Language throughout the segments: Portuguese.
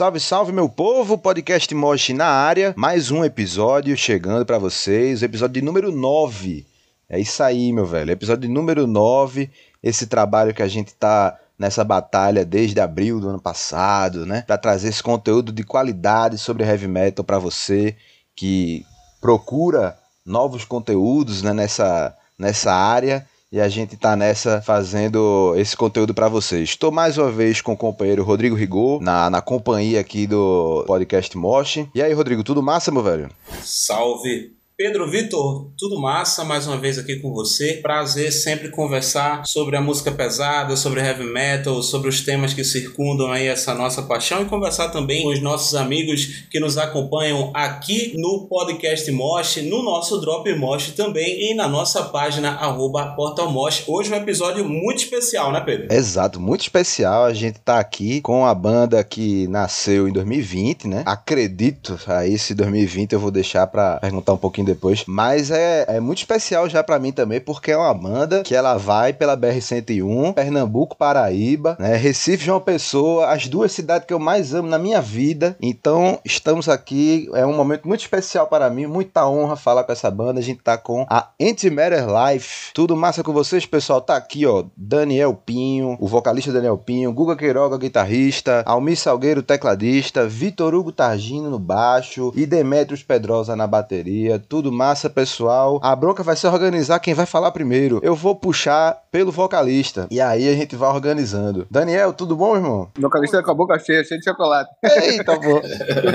Salve, salve, meu povo! Podcast Moshi na área. Mais um episódio chegando para vocês. Episódio número 9. É isso aí, meu velho. Episódio número 9. Esse trabalho que a gente tá nessa batalha desde abril do ano passado, né? Para trazer esse conteúdo de qualidade sobre heavy metal para você que procura novos conteúdos né, nessa, nessa área e a gente tá nessa fazendo esse conteúdo para vocês. Estou mais uma vez com o companheiro Rodrigo Rigor, na, na companhia aqui do podcast Mosh. E aí, Rodrigo, tudo massa, meu velho? Salve! Pedro Vitor, tudo massa, mais uma vez aqui com você. Prazer sempre conversar sobre a música pesada, sobre heavy metal, sobre os temas que circundam aí essa nossa paixão e conversar também com os nossos amigos que nos acompanham aqui no podcast Mosh, no nosso Drop Mosh também e na nossa página arroba Portal Mosh. Hoje um episódio muito especial, né, Pedro? Exato, muito especial. A gente tá aqui com a banda que nasceu em 2020, né? Acredito, aí esse 2020 eu vou deixar para perguntar um pouquinho depois. Mas é, é muito especial já para mim também, porque é uma banda que ela vai pela BR-101, Pernambuco, Paraíba, né? Recife, João Pessoa, as duas cidades que eu mais amo na minha vida. Então, estamos aqui, é um momento muito especial para mim, muita honra falar com essa banda. A gente tá com a Antimatter Life. Tudo massa com vocês, pessoal? Tá aqui, ó, Daniel Pinho, o vocalista Daniel Pinho, Guga Queiroga, guitarrista, Almir Salgueiro, tecladista, Vitor Hugo Targino no baixo e Demetrios Pedrosa na bateria. Tudo tudo massa, pessoal. A bronca vai ser organizar quem vai falar primeiro. Eu vou puxar pelo vocalista. E aí a gente vai organizando. Daniel, tudo bom, irmão? O vocalista com a boca cheia, cheio de chocolate. Eita, pô.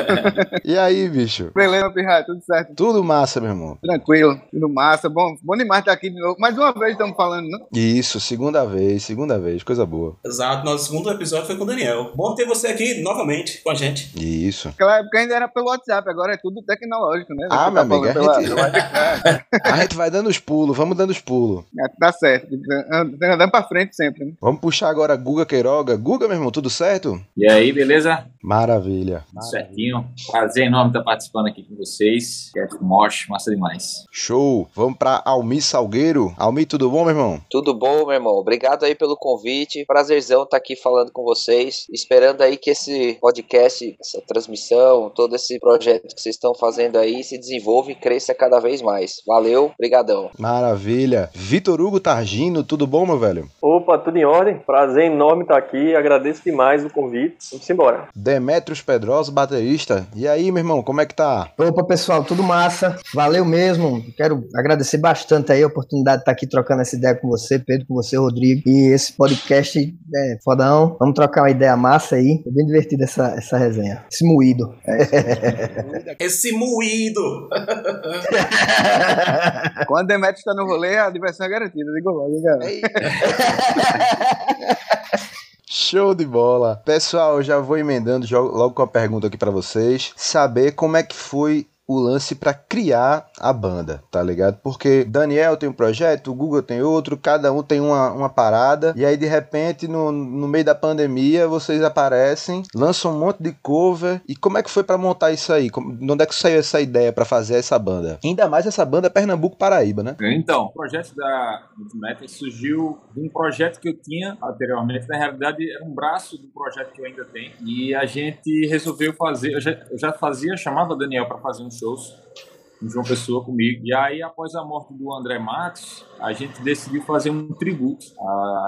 e aí, bicho? Beleza, Pirra, tudo certo? Tudo massa, meu irmão. Tranquilo, tudo massa. Bom, bom demais estar aqui de novo. Mais uma vez estamos falando, não? Isso, segunda vez, segunda vez. Coisa boa. Exato, nosso segundo episódio foi com o Daniel. Bom ter você aqui novamente com a gente. Isso. Naquela época ainda era pelo WhatsApp, agora é tudo tecnológico, né? Ah, Você meu tá amigo, falando a gente- A gente vai dando os pulos, vamos dando os pulos. É, Tá certo. Andando pra frente sempre, né? Vamos puxar agora Guga Queiroga. Guga, meu irmão, tudo certo? E aí, beleza? Maravilha. Tudo certinho. Prazer enorme estar participando aqui com vocês. Quero Mosh, massa demais. Show. Vamos pra Almir Salgueiro. Almir, tudo bom, meu irmão? Tudo bom, meu irmão? Obrigado aí pelo convite. Prazerzão estar aqui falando com vocês. Esperando aí que esse podcast, essa transmissão, todo esse projeto que vocês estão fazendo aí se desenvolva e cresça cada vez mais. Valeu, brigadão. Maravilha. Vitor Hugo Targino, tudo bom, meu velho? Opa, tudo em ordem? Prazer enorme estar aqui. Agradeço demais o convite. Vamos embora. Demetrios Pedrosa, baterista. E aí, meu irmão, como é que tá? Opa, pessoal, tudo massa. Valeu mesmo. Quero agradecer bastante aí a oportunidade de estar aqui trocando essa ideia com você, Pedro, com você, Rodrigo. E esse podcast é fodão. Vamos trocar uma ideia massa aí. É bem divertida essa, essa resenha. Esse moído. Esse moído! Quando o Demetrio está no rolê, a diversão é garantida. Digo logo, hein, cara. Show de bola. Pessoal, eu já vou emendando logo com a pergunta aqui pra vocês. Saber como é que foi o lance pra criar a banda, tá ligado? Porque Daniel tem um projeto, o Google tem outro, cada um tem uma, uma parada, e aí de repente, no, no meio da pandemia, vocês aparecem, lançam um monte de cover, e como é que foi pra montar isso aí? Como, de onde é que saiu essa ideia pra fazer essa banda? Ainda mais essa banda Pernambuco-Paraíba, né? Então, o projeto da Multimeter surgiu de um projeto que eu tinha anteriormente. Na realidade, era um braço do projeto que eu ainda tenho. E a gente resolveu fazer. Eu já, eu já fazia, chamava Daniel para fazer uns shows em João Pessoa comigo. E aí, após a morte do André Matos, a gente decidiu fazer um tributo. A,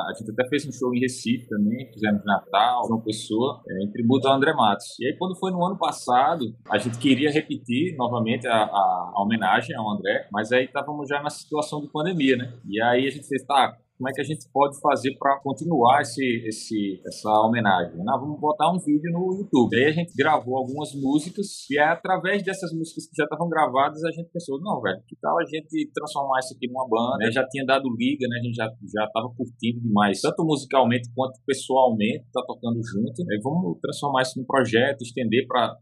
a gente até fez um show em Recife também, fizemos Natal, João Pessoa, é, em tributo ao André Matos. E aí, quando foi no ano passado, a gente queria repetir novamente a, a- a homenagem ao André, mas aí estávamos já na situação de pandemia, né? E aí a gente fez, tá, como é que a gente pode fazer para continuar esse, esse, essa homenagem? Não, vamos botar um vídeo no YouTube. Aí a gente gravou algumas músicas e é através dessas músicas que já estavam gravadas a gente pensou, não, velho, que tal a gente transformar isso aqui numa banda? né? Já tinha dado liga, né? A gente já já estava curtindo demais, tanto musicalmente quanto pessoalmente, tá tocando junto. Aí vamos transformar isso num projeto, estender para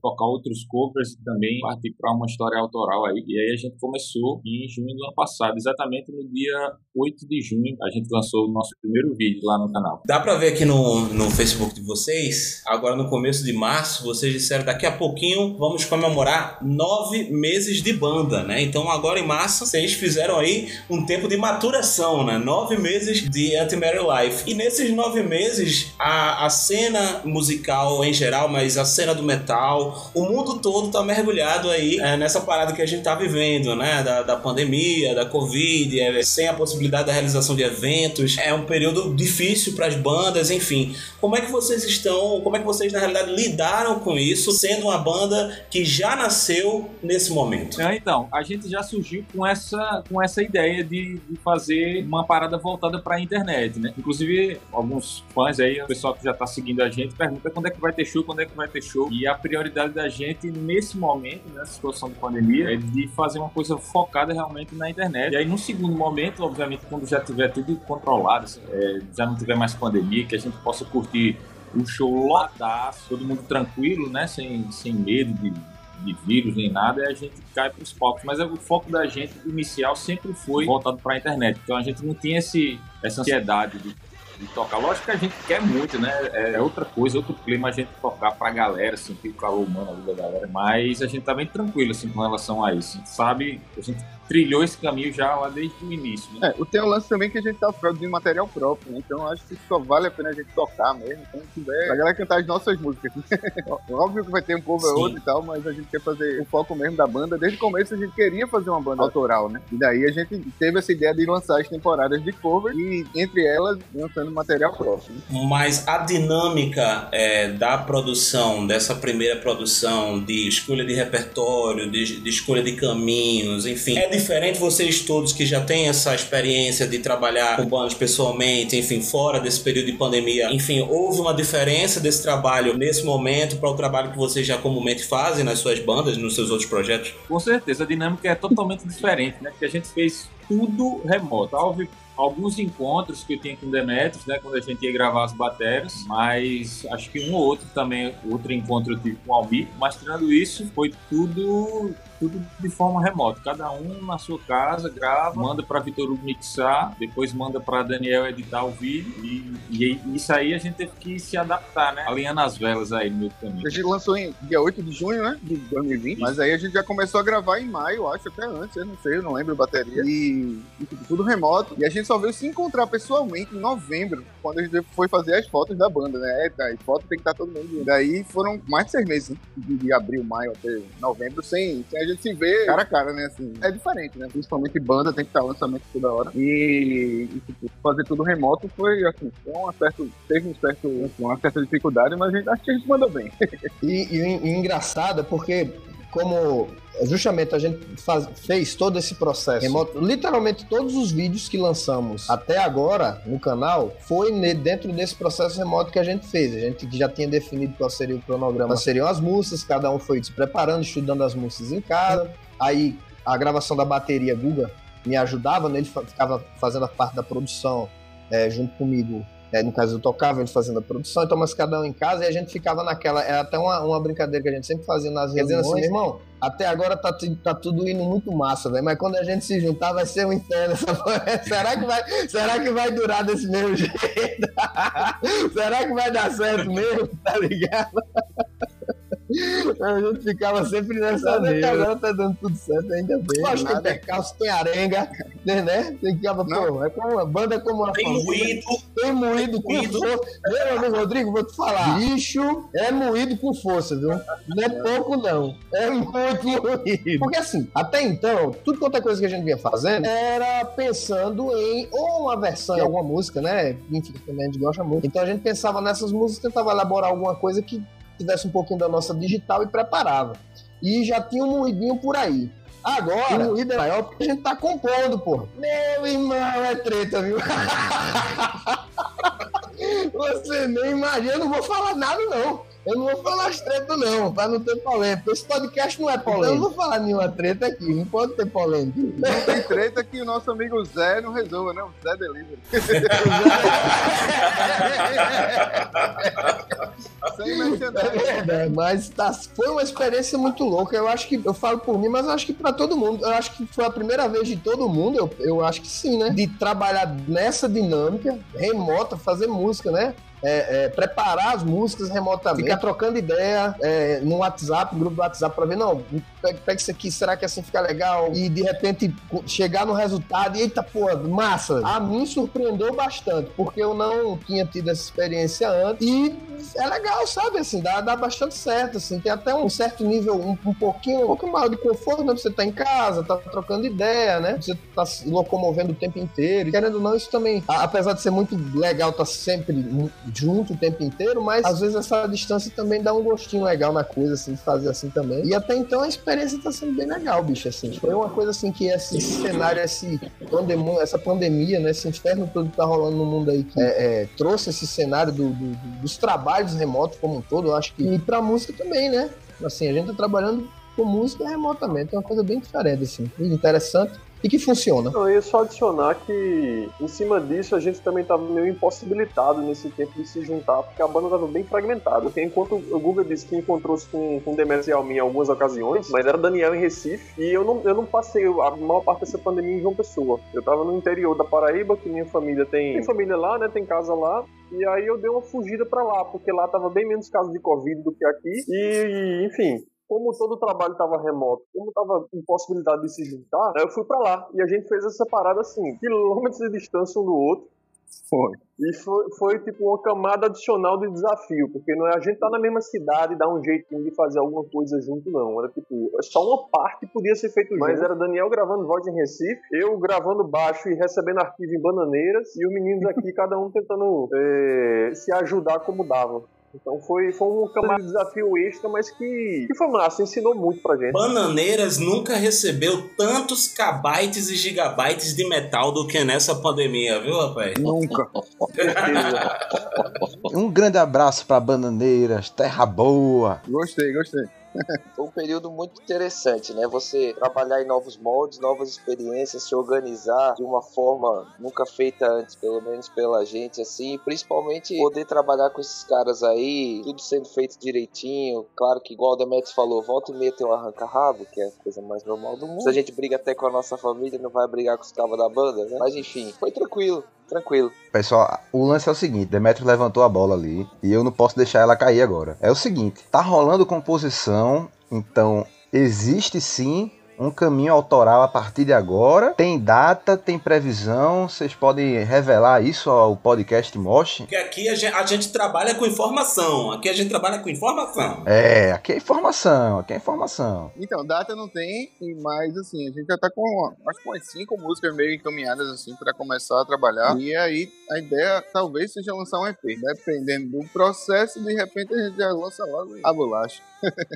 tocar outros covers e também partir para uma história autoral aí. E aí a gente começou em junho do ano passado, exatamente no dia 8 de junho 2020, a gente lançou o nosso primeiro vídeo lá no canal. Dá pra ver aqui no, no Facebook de vocês, agora no começo de março, vocês disseram daqui a pouquinho vamos comemorar nove meses de banda, né? Então agora em março vocês fizeram aí um tempo de maturação, né? Nove meses de Anti-Mary Life. E nesses nove meses, a, a cena musical em geral, mas a cena do metal, o mundo todo tá mergulhado aí é, nessa parada que a gente tá vivendo, né? Da, da pandemia, da Covid, é, sem a possibilidade da realização de eventos. É um período difícil para as bandas, enfim. Como é que vocês estão, como é que vocês na realidade lidaram com isso, sendo uma banda que já nasceu nesse momento? É, então, a gente já surgiu com essa, com essa ideia de, de fazer uma parada voltada para a internet, né? Inclusive, alguns fãs aí, o pessoal que já está seguindo a gente, pergunta quando é que vai ter show, quando é que vai ter show. E a prioridade da gente nesse momento, nessa situação de pandemia, é de fazer uma coisa focada realmente na internet. E aí, no segundo momento, obviamente, quando já tiver tudo controlado, é, já não tiver mais pandemia, que a gente possa curtir um show lotadaço, todo mundo tranquilo, né? Sem, sem medo de, de vírus nem nada, e a gente cai para os palcos. Mas o foco da gente inicial sempre foi voltado para a internet. Então a gente não tinha esse, essa ansiedade de, de, tocar. Lógico que a gente quer muito, né? É outra coisa, outro clima a gente tocar para a galera, sentir o calor humano ali da galera. Mas a gente tá bem tranquilo assim com relação a isso. A gente sabe, a gente trilhou esse caminho já lá desde o início. Né? É, tem um lance também que a gente tá produzindo material próprio, né? Então acho que só vale a pena a gente tocar mesmo, quando tiver. Pra galera cantar as nossas músicas. Óbvio que vai ter um cover Sim. outro e tal, mas a gente quer fazer o foco mesmo da banda. Desde o começo a gente queria fazer uma banda autoral, né? E daí a gente teve essa ideia de lançar as temporadas de cover e entre elas lançando material próprio. Mas a dinâmica é, da produção, dessa primeira produção, de escolha de repertório, de, de escolha de caminhos, enfim, é diferente vocês todos que já têm essa experiência de trabalhar com bandas pessoalmente, enfim, fora desse período de pandemia, enfim, houve uma diferença desse trabalho nesse momento para o trabalho que vocês já comumente fazem nas suas bandas, nos seus outros projetos? Com certeza, a dinâmica é totalmente diferente, né? Porque a gente fez tudo remoto. Houve alguns encontros que eu tinha com o Demetrius, né, quando a gente ia gravar as baterias, mas acho que um ou outro também, outro encontro eu tive com o Albi, mas tirando isso, foi tudo tudo de forma remota. Cada um na sua casa grava, manda para Vitor Hugo mixar, depois manda para Daniel editar o vídeo e, e, isso aí a gente teve que se adaptar, né? Alinhando as velas aí no do caminho. A gente lançou em dia 8 de junho, né? De 2020. Isso. Mas aí a gente já começou a gravar em maio, acho, até antes, eu não sei, eu não lembro bateria. E, e tudo remoto. E a gente só veio se encontrar pessoalmente em novembro, quando a gente foi fazer as fotos da banda, né? É, tá, foto tem que estar todo mundo. Daí foram mais de seis meses, né? de, de abril, maio até novembro, sem, sem a gente se vê cara a cara, né? Assim, é diferente, né? Principalmente banda, tem que estar lançamento toda hora. E, e tipo, fazer tudo remoto foi, assim, foi um certo, teve um certo, uma certa dificuldade, mas a gente, acho que a gente mandou bem. e, e, e engraçado porque como justamente a gente faz, fez todo esse processo remoto, literalmente todos os vídeos que lançamos até agora no canal foi dentro desse processo remoto que a gente fez. A gente já tinha definido qual seria o cronograma, quais seriam as músicas, cada um foi se preparando, estudando as músicas em casa. Aí a gravação da bateria Guga me ajudava, né? ele ficava fazendo a parte da produção é, junto comigo é, no caso, eu tocava ele fazendo a produção, então, mas cada um em casa, e a gente ficava naquela. Era até uma, uma brincadeira que a gente sempre fazia nas reuniões. Dizendo assim, meu irmão, até agora tá, tá tudo indo muito massa, velho. Mas quando a gente se juntar, vai ser um inferno. será, que vai, será que vai durar desse mesmo jeito? será que vai dar certo mesmo? Tá ligado? A gente ficava sempre nessa mesa. Agora tá dando tudo certo, ainda bem. Acho que tem percalço, tem arenga, né? né? Tem que pô, é como uma banda é como uma Tem moído. Tem moído com força. Meu amigo Rodrigo, vou te falar. Bicho é moído com força, viu? Não é pouco, não. É muito moído. Porque assim, até então, tudo quanto é coisa que a gente vinha fazendo era pensando em ou uma versão de alguma música, né? Enfim, também a gente gosta muito. Então a gente pensava nessas músicas, tentava elaborar alguma coisa que tivesse um pouquinho da nossa digital e preparava. E já tinha um moidinho por aí. Agora, o moído é maior porque a gente tá compondo, pô. Meu irmão, é treta, viu? Você nem imagina, eu não vou falar nada, não. Eu não vou falar as tretas, não, pra não ter polêmica. Esse podcast não é polêmico. Então eu não vou falar nenhuma treta aqui, não pode ter polêmica. Não tem treta que o nosso amigo Zé não resolva, né? O Zé Delivery. Sem É merchandising. verdade, mas tá- foi uma experiência muito louca. Eu acho que, eu falo por mim, mas eu acho que pra todo mundo. Eu acho que foi a primeira vez de todo mundo, eu, eu acho que sim, né? De trabalhar nessa dinâmica remota, fazer música, né? É, é, preparar as músicas remotamente, ficar trocando ideia é, no WhatsApp, grupo do WhatsApp, pra ver, não, pega, pega isso aqui, será que assim fica legal? E de repente chegar no resultado e eita, pô, massa! A mim surpreendeu bastante, porque eu não tinha tido essa experiência antes e é legal, sabe? Assim, dá, dá bastante certo, assim, tem até um certo nível, um, um pouquinho, um pouco maior de conforto, né? Você tá em casa, tá trocando ideia, né? Você tá se locomovendo o tempo inteiro. Querendo ou não, isso também, apesar de ser muito legal tá sempre junto o tempo inteiro, mas às vezes essa distância também dá um gostinho legal na coisa, assim, de fazer assim também. E até então a experiência tá sendo bem legal, bicho, assim. Foi uma coisa assim que esse, cenário, esse essa pandemia, né? Esse inferno todo que tá rolando no mundo aí, que é, é, trouxe esse cenário do- do- do- dos trabalhos remotos como um todo, eu acho que. E pra música também, né? Assim, a gente tá trabalhando com música remotamente, é uma coisa bem diferente, assim, interessante e que funciona. Não, eu ia só adicionar que, em cima disso, a gente também estava meio impossibilitado nesse tempo de se juntar, porque a banda estava bem fragmentada. Porque enquanto o Guga disse que encontrou-se com, com Demetrio e Almin em algumas ocasiões, mas era Daniel em Recife, e eu não, eu não passei a maior parte dessa pandemia em João Pessoa. Eu estava no interior da Paraíba, que minha família tem, tem família lá, né, tem casa lá, e aí eu dei uma fugida pra lá, porque lá tava bem menos casos de Covid do que aqui, e, enfim, como todo o trabalho estava remoto, como estava impossibilidade de se juntar, aí eu fui pra lá. E a gente fez essa parada assim, quilômetros de distância um do outro. Foi. E foi, foi tipo uma camada adicional de desafio, porque não é a gente tá na mesma cidade e dá um jeitinho de fazer alguma coisa junto, não. Era tipo, só uma parte podia ser feito junto. Mas era Daniel gravando voz em Recife, eu gravando baixo e recebendo arquivo em Bananeiras, e os meninos aqui, cada um tentando eh, se ajudar como dava. Então foi, foi um camada de desafio extra, mas que, que foi massa, ensinou muito pra gente. Bananeiras nunca recebeu tantos kbytes e gigabytes de metal do que nessa pandemia, viu, rapaz? Nunca. Um grande abraço pra Bananeiras, terra boa. Gostei, gostei. Foi um período muito interessante, né? Você trabalhar em novos moldes, novas experiências, se organizar de uma forma nunca feita antes, pelo menos pela gente, assim. Principalmente poder trabalhar com esses caras aí, tudo sendo feito direitinho. Claro que, igual o Demetrius falou, volta e meia tem um arranca-rabo, que é a coisa mais normal do mundo. Se a gente briga até com a nossa família, não vai brigar com os cabos da banda, né? Mas enfim, foi tranquilo, tranquilo. Pessoal, o lance é o seguinte: Demetrio levantou a bola ali e eu não posso deixar ela cair agora. É o seguinte: tá rolando composição, então existe sim um caminho autoral a partir de agora. Tem data, tem previsão. Vocês podem revelar isso ao podcast Mosh? Porque aqui a gente, a gente trabalha com informação. Aqui a gente trabalha com informação. É, aqui é informação, aqui é informação. Então, data não tem, mas assim, a gente já tá com acho que umas cinco músicas meio encaminhadas assim pra começar a trabalhar. E aí a ideia talvez seja lançar um EP. Dependendo do processo, de repente a gente já lança logo a bolacha.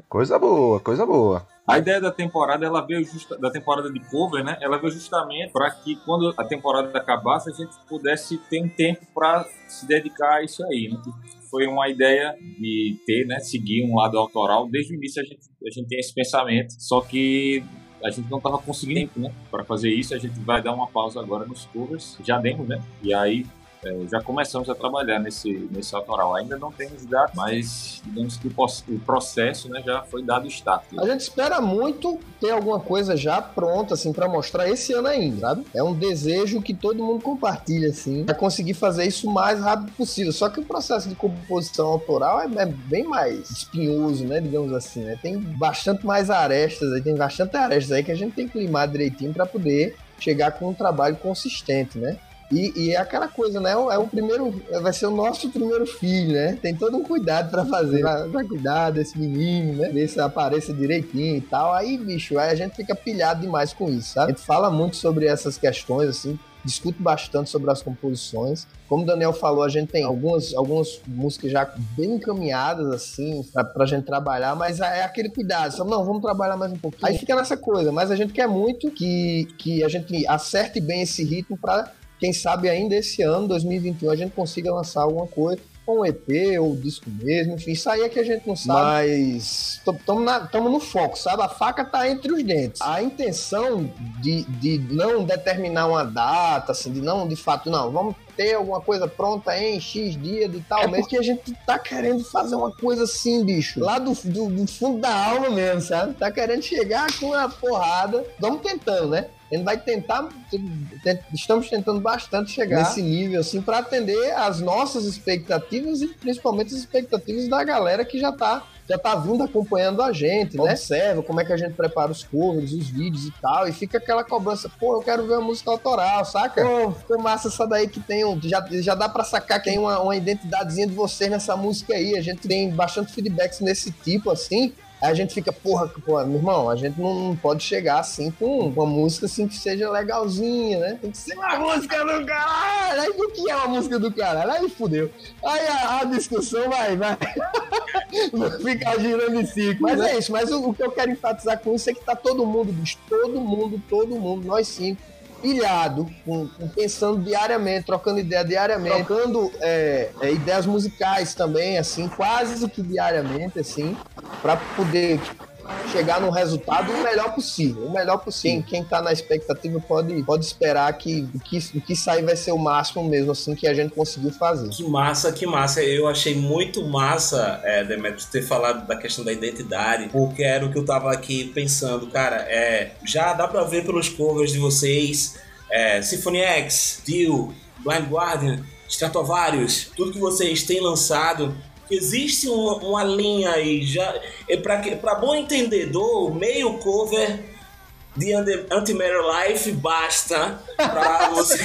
Coisa boa, coisa boa. A ideia da temporada, ela veio justa, da temporada de cover, né? Ela veio justamente para que quando a temporada acabasse a gente pudesse ter um tempo para se dedicar a isso aí, né? Foi uma ideia de ter, né, seguir um lado autoral. Desde o início a gente a gente tem esse pensamento, só que a gente não estava conseguindo né? Para fazer isso, a gente vai dar uma pausa agora nos covers. Já demos, né? E aí é, já começamos a trabalhar nesse, nesse autoral. Ainda não temos data, mas digamos que o, processo né, já foi dado o start. A gente espera muito ter alguma coisa já pronta, assim, pra mostrar esse ano ainda, sabe? É um desejo que todo mundo compartilha, assim, pra conseguir fazer isso o mais rápido possível. Só que o processo de composição autoral é, é bem mais espinhoso, né? Digamos assim, né? Tem bastante mais arestas aí, tem bastante arestas aí que a gente tem que limar direitinho pra poder chegar com um trabalho consistente, né? E, e é aquela coisa, né? É o primeiro. Vai ser o nosso primeiro filho, né? Tem todo um cuidado pra fazer. Pra cuidar desse menino, né? Ver se apareça direitinho e tal. Aí, bicho, aí a gente fica pilhado demais com isso, sabe? A gente fala muito sobre essas questões, assim. Discute bastante sobre as composições. Como o Daniel falou, a gente tem algumas, algumas músicas já bem encaminhadas, assim, pra, pra gente trabalhar, mas é aquele cuidado, sabe? Não, vamos trabalhar mais um pouquinho. Aí fica nessa coisa, mas a gente quer muito que, que a gente acerte bem esse ritmo pra quem sabe ainda esse ano, 2021, a gente consiga lançar alguma coisa. um EP ou um disco mesmo, enfim, isso aí é que a gente não sabe. Mas estamos no foco, sabe? A faca tá entre os dentes. A intenção de, de não determinar uma data, assim, de não, de fato, não, vamos ter alguma coisa pronta em X dia de tal é mês, porque a gente tá querendo fazer uma coisa assim, bicho, lá do, do, do fundo da alma mesmo, sabe? Tá querendo chegar com a porrada, vamos tentando, né? A gente vai tentar, estamos tentando bastante chegar nesse nível, assim, para atender as nossas expectativas e principalmente as expectativas da galera que já tá já tá vindo acompanhando a gente, né? Observa como é que a gente prepara os covers, os vídeos e tal, e fica aquela cobrança, pô, eu quero ver a música autoral, saca? Pô, ficou massa essa daí que tem um, já, já dá pra sacar que tem uma, uma identidadezinha de vocês nessa música aí, a gente tem bastante feedbacks nesse tipo, assim, a gente fica, porra, porra, meu irmão, a gente não pode chegar assim com uma música assim que seja legalzinha, né? Tem que ser uma música do caralho. Aí o que é uma música do caralho? Aí fudeu. Aí a, a discussão vai, vai. ficar girando em ciclo. Mas né? é isso, mas o, o, que eu quero enfatizar com isso é que tá todo mundo, bicho, todo mundo, todo mundo, nós cinco, pilhado, com, com, pensando diariamente, trocando ideia diariamente, trocando é, é, ideias musicais também, assim, quase que diariamente, assim, para poder chegar no resultado o melhor possível. O melhor possível. Quem, está na expectativa pode, pode esperar que o, que o que sair vai ser o máximo mesmo, assim, que a gente conseguiu fazer. Que massa, que massa. Eu achei muito massa, é, Demetrio, ter falado da questão da identidade, porque era o que eu tava aqui pensando, cara, é, já dá pra ver pelos covers de vocês, é, Symphony X, Dio, Blind Guardian, Stratovarius, tudo que vocês têm lançado existe uma, uma linha aí já é para bom entendedor meio cover de Antimatter Life basta para você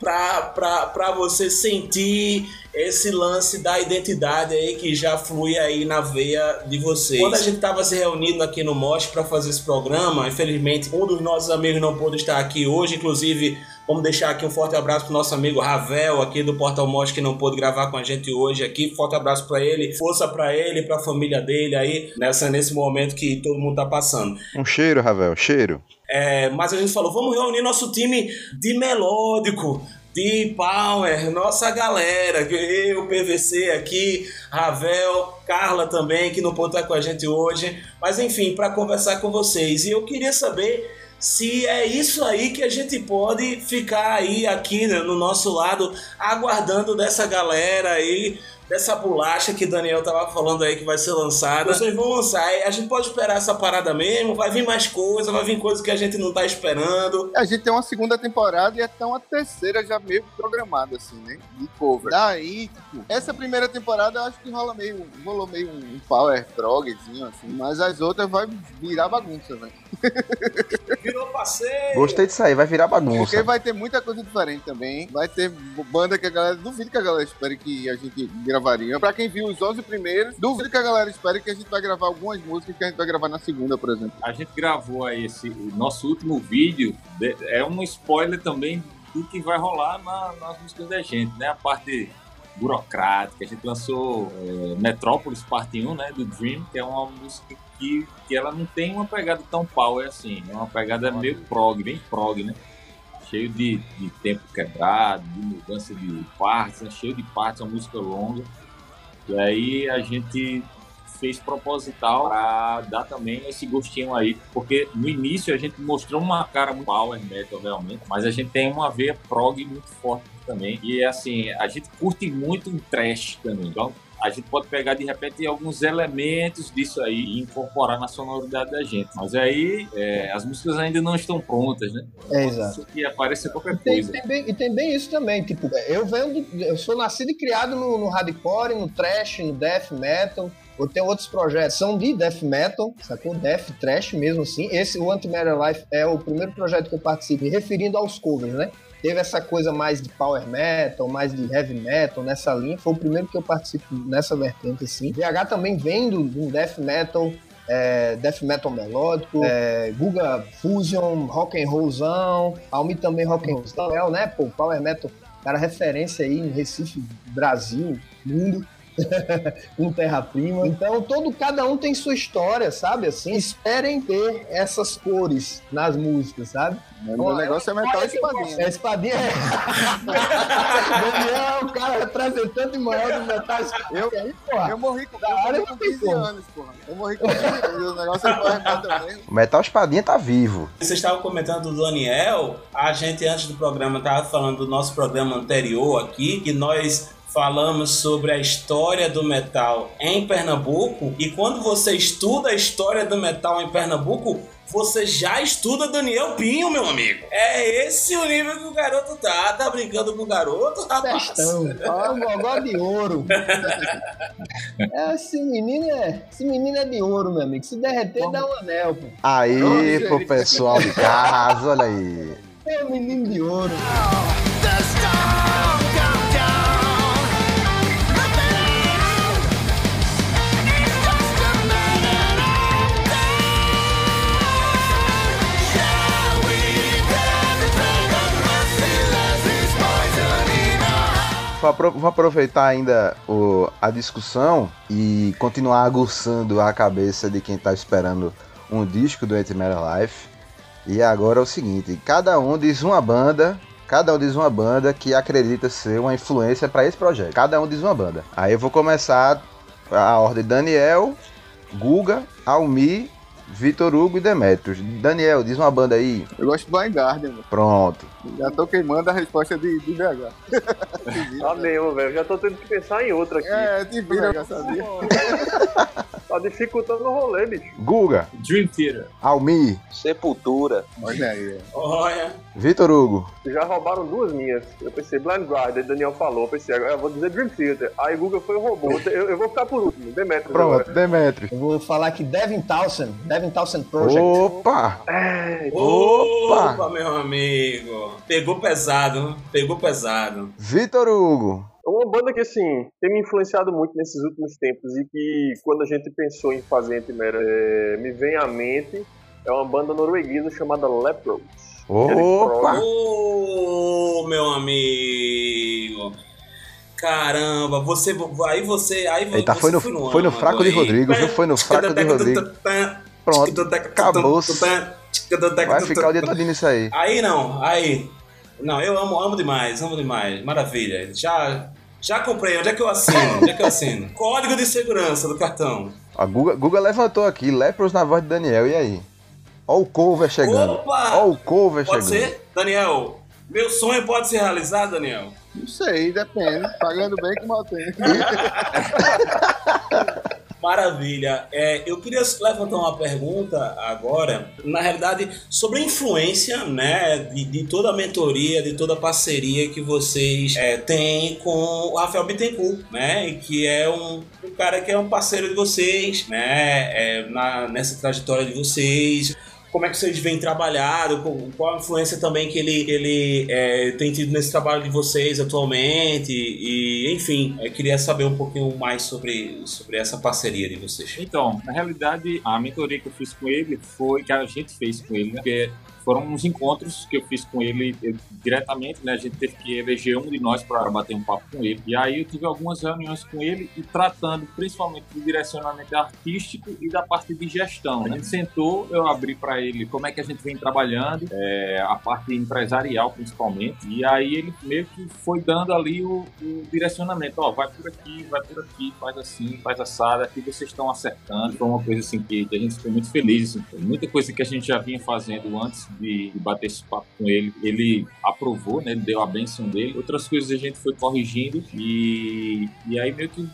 para você sentir esse lance da identidade aí que já flui aí na veia de vocês. Quando a gente tava se reunindo aqui no MOS para fazer esse programa, infelizmente um dos nossos amigos não pôde estar aqui hoje, inclusive Vamos deixar aqui um forte abraço pro nosso amigo Ravel, aqui do Portal Mostra, que não pôde gravar com a gente hoje aqui. Forte abraço para ele, força para ele, para a família dele aí, nessa, nesse momento que todo mundo tá passando. Um cheiro, Ravel, cheiro. É, mas a gente falou, vamos reunir nosso time de melódico, de Power, nossa galera, eu, PVC aqui, Ravel, Carla também, que não pôde estar com a gente hoje, mas enfim, para conversar com vocês. E eu queria saber se é isso aí que a gente pode ficar aí aqui né, no nosso lado aguardando dessa galera aí dessa bolacha que Daniel tava falando aí que vai ser lançada. Vocês vão lançar, a gente pode esperar essa parada mesmo, vai vir mais coisa, vai vir coisa que a gente não tá esperando. A gente tem uma segunda temporada e até uma terceira já meio programada, assim, né? De cover. Daí, tipo, essa primeira temporada eu acho que rola meio, rolou meio um power progzinho, assim, mas as outras vai virar bagunça, velho. Virou passeio. Gostei disso aí, vai virar bagunça. Porque vai ter muita coisa diferente também. Vai ter banda que a galera. Duvido que a galera espere que a gente gravaria. Pra quem viu os 11 primeiros, duvido que a galera espere que a gente vai gravar algumas músicas que a gente vai gravar na segunda, por exemplo. A gente gravou aí esse nosso último vídeo. É um spoiler também do que vai rolar na, nas músicas da gente, né? A parte burocrática. A gente lançou é, Metrópolis Parte 1, né? Do Dream, que é uma música que, que ela não tem uma pegada tão power assim. É uma pegada meio prog, bem prog, né? Cheio de, de tempo quebrado, de mudança de partes, né? cheio de partes, uma música longa. E aí a gente fez proposital para dar também esse gostinho aí, porque no início a gente mostrou uma cara muito power metal realmente, mas a gente tem uma veia prog muito forte também. E assim, a gente curte muito um trash também. Então, a gente pode pegar de repente alguns elementos disso aí e incorporar na sonoridade da gente. Mas aí é, as músicas ainda não estão prontas, né? É, exato. E aparece qualquer tem, coisa. Tem bem, e tem bem isso também, tipo, eu venho, eu sou nascido e criado no, no hardcore, no thrash, no death metal. Eu tenho outros projetos, são de death metal, sacou? Death, trash mesmo assim. Esse, o Antimatter Life, é o primeiro projeto que eu participo, referindo aos covers, né? Teve essa coisa mais de power metal, mais de heavy metal nessa linha. Foi o primeiro que eu participo nessa vertente, assim. VH também vem do, death metal, é, death metal melódico, é, Guga Fusion, rock and rollzão, Almi também rock and rollzão, né, pô, power metal, cara, referência aí em Recife, Brasil, mundo. um terra-prima. Então, todo, cada um tem sua história, sabe? Assim, esperem ter essas cores nas músicas, sabe? O negócio é metal espadinha. É espadinha. É. Daniel, o cara representante maior do metal espadinha. Eu, aí, porra. eu morri com, Da eu morri com não tem 15 como. anos, porra. Eu morri com 15 anos. O negócio é metal mesmo. O Metal Espadinha tá vivo. Vocês estavam comentando do Daniel, a gente antes do programa estava falando do nosso programa anterior aqui, que nós falamos sobre a história do metal em Pernambuco, e quando você estuda a história do metal em Pernambuco, você já estuda Daniel Pinho, meu amigo. É esse o nível que o garoto tá. Tá brincando com o garoto, rapaz? Testão. É um gogó de ouro. É, esse menino é. Esse menino é de ouro, meu amigo. Se derreter, dá um anel, pô. Aí, Nossa, pro gente. pessoal de casa, olha aí. É um menino de ouro. Vou vou aproveitar ainda o- a discussão e continuar aguçando a cabeça de quem tá esperando um disco do Ant Metal Life. E agora é o seguinte: cada um diz uma banda. Cada um diz uma banda que acredita ser uma influência para esse projeto. Cada um diz uma banda. Aí eu vou começar a ordem Daniel, Guga, Almi, Vitor Hugo e Demetrius. Daniel, diz uma banda aí. Eu gosto de Blind Guardian, mano. Pronto. Já tô queimando a resposta de, de VH. Tá mesmo, velho. Já tô tendo que pensar em outra aqui. É, te vira, já sabia. Tá dificultando o rolê, bicho. Guga, Dream Theater. Almi, Sepultura. Olha aí. Olha, Vitor Hugo. Já roubaram duas minhas. Eu pensei Blind Guardian, Daniel falou. Eu pensei, agora eu vou dizer Dream Theater. Aí Google foi e roubou. Eu, eu vou ficar por último, Demetrius. Pronto, agora. Demetrius. Eu vou falar que Devin Townsend, Devin Townsend Project. Opa! É, Opa! Opa, meu amigo. Pegou pesado, pegou pesado. Vitor Hugo. É uma banda que, assim, tem me influenciado muito nesses últimos tempos e que, quando a gente pensou em fazer Antimera, é, me vem à mente, é uma banda norueguesa chamada Lepros. Opa! Ô, meu amigo. Caramba, você. Aí você. Aí Eita, você foi no, âmago foi no fraco de aí. Rodrigo, viu? Foi no fraco de Rodrigo. Pronto, acabou. Vai ficar o dia todo nisso aí. Aí não, aí. Não, eu amo, amo demais, amo demais. Maravilha. Já, já comprei. Onde é que eu assino? Onde é que eu assino? Código de segurança do cartão. A Guga, Guga levantou aqui, Lepros na voz de Daniel, e aí? Ó o cover chegando. Opa! Ó o cover Pode chegando. ser? Daniel, meu sonho pode ser realizado, Daniel? Não sei, depende. Pagando bem que mal tem. Maravilha. É, eu queria levantar uma pergunta agora, na realidade, sobre a influência né, de, de toda a mentoria, de toda a parceria que vocês é, têm com o Rafael Bittencourt, né? Que é um, um cara que é um parceiro de vocês, né? é, na, nessa trajetória de vocês. Como é que vocês vêm trabalhado? Qual a influência também que ele, ele é, tem tido nesse trabalho de vocês atualmente? E, enfim, eu queria saber um pouquinho mais sobre, sobre essa parceria de vocês. Então, na realidade, a mentoria que eu fiz com ele foi que a gente fez com ele, né? Porque foram uns encontros que eu fiz com ele eh, diretamente, né? A gente teve que eleger um de nós para bater um papo com ele. E aí eu tive algumas reuniões com ele e tratando principalmente do direcionamento artístico e da parte de gestão. A gente sentou, eu abri para ele como é que a gente vem trabalhando, eh, a parte empresarial principalmente. E aí ele meio que foi dando ali o, o direcionamento. Ó, vai por aqui, vai por aqui, faz assim, faz assada, aqui vocês estão acertando. Foi uma coisa assim que, a gente ficou muito feliz. Assim. Muita coisa que a gente já vinha fazendo antes de, de bater esse papo com ele. Ele aprovou, né? Ele deu a benção dele. Outras coisas a gente foi corrigindo e, e aí meio que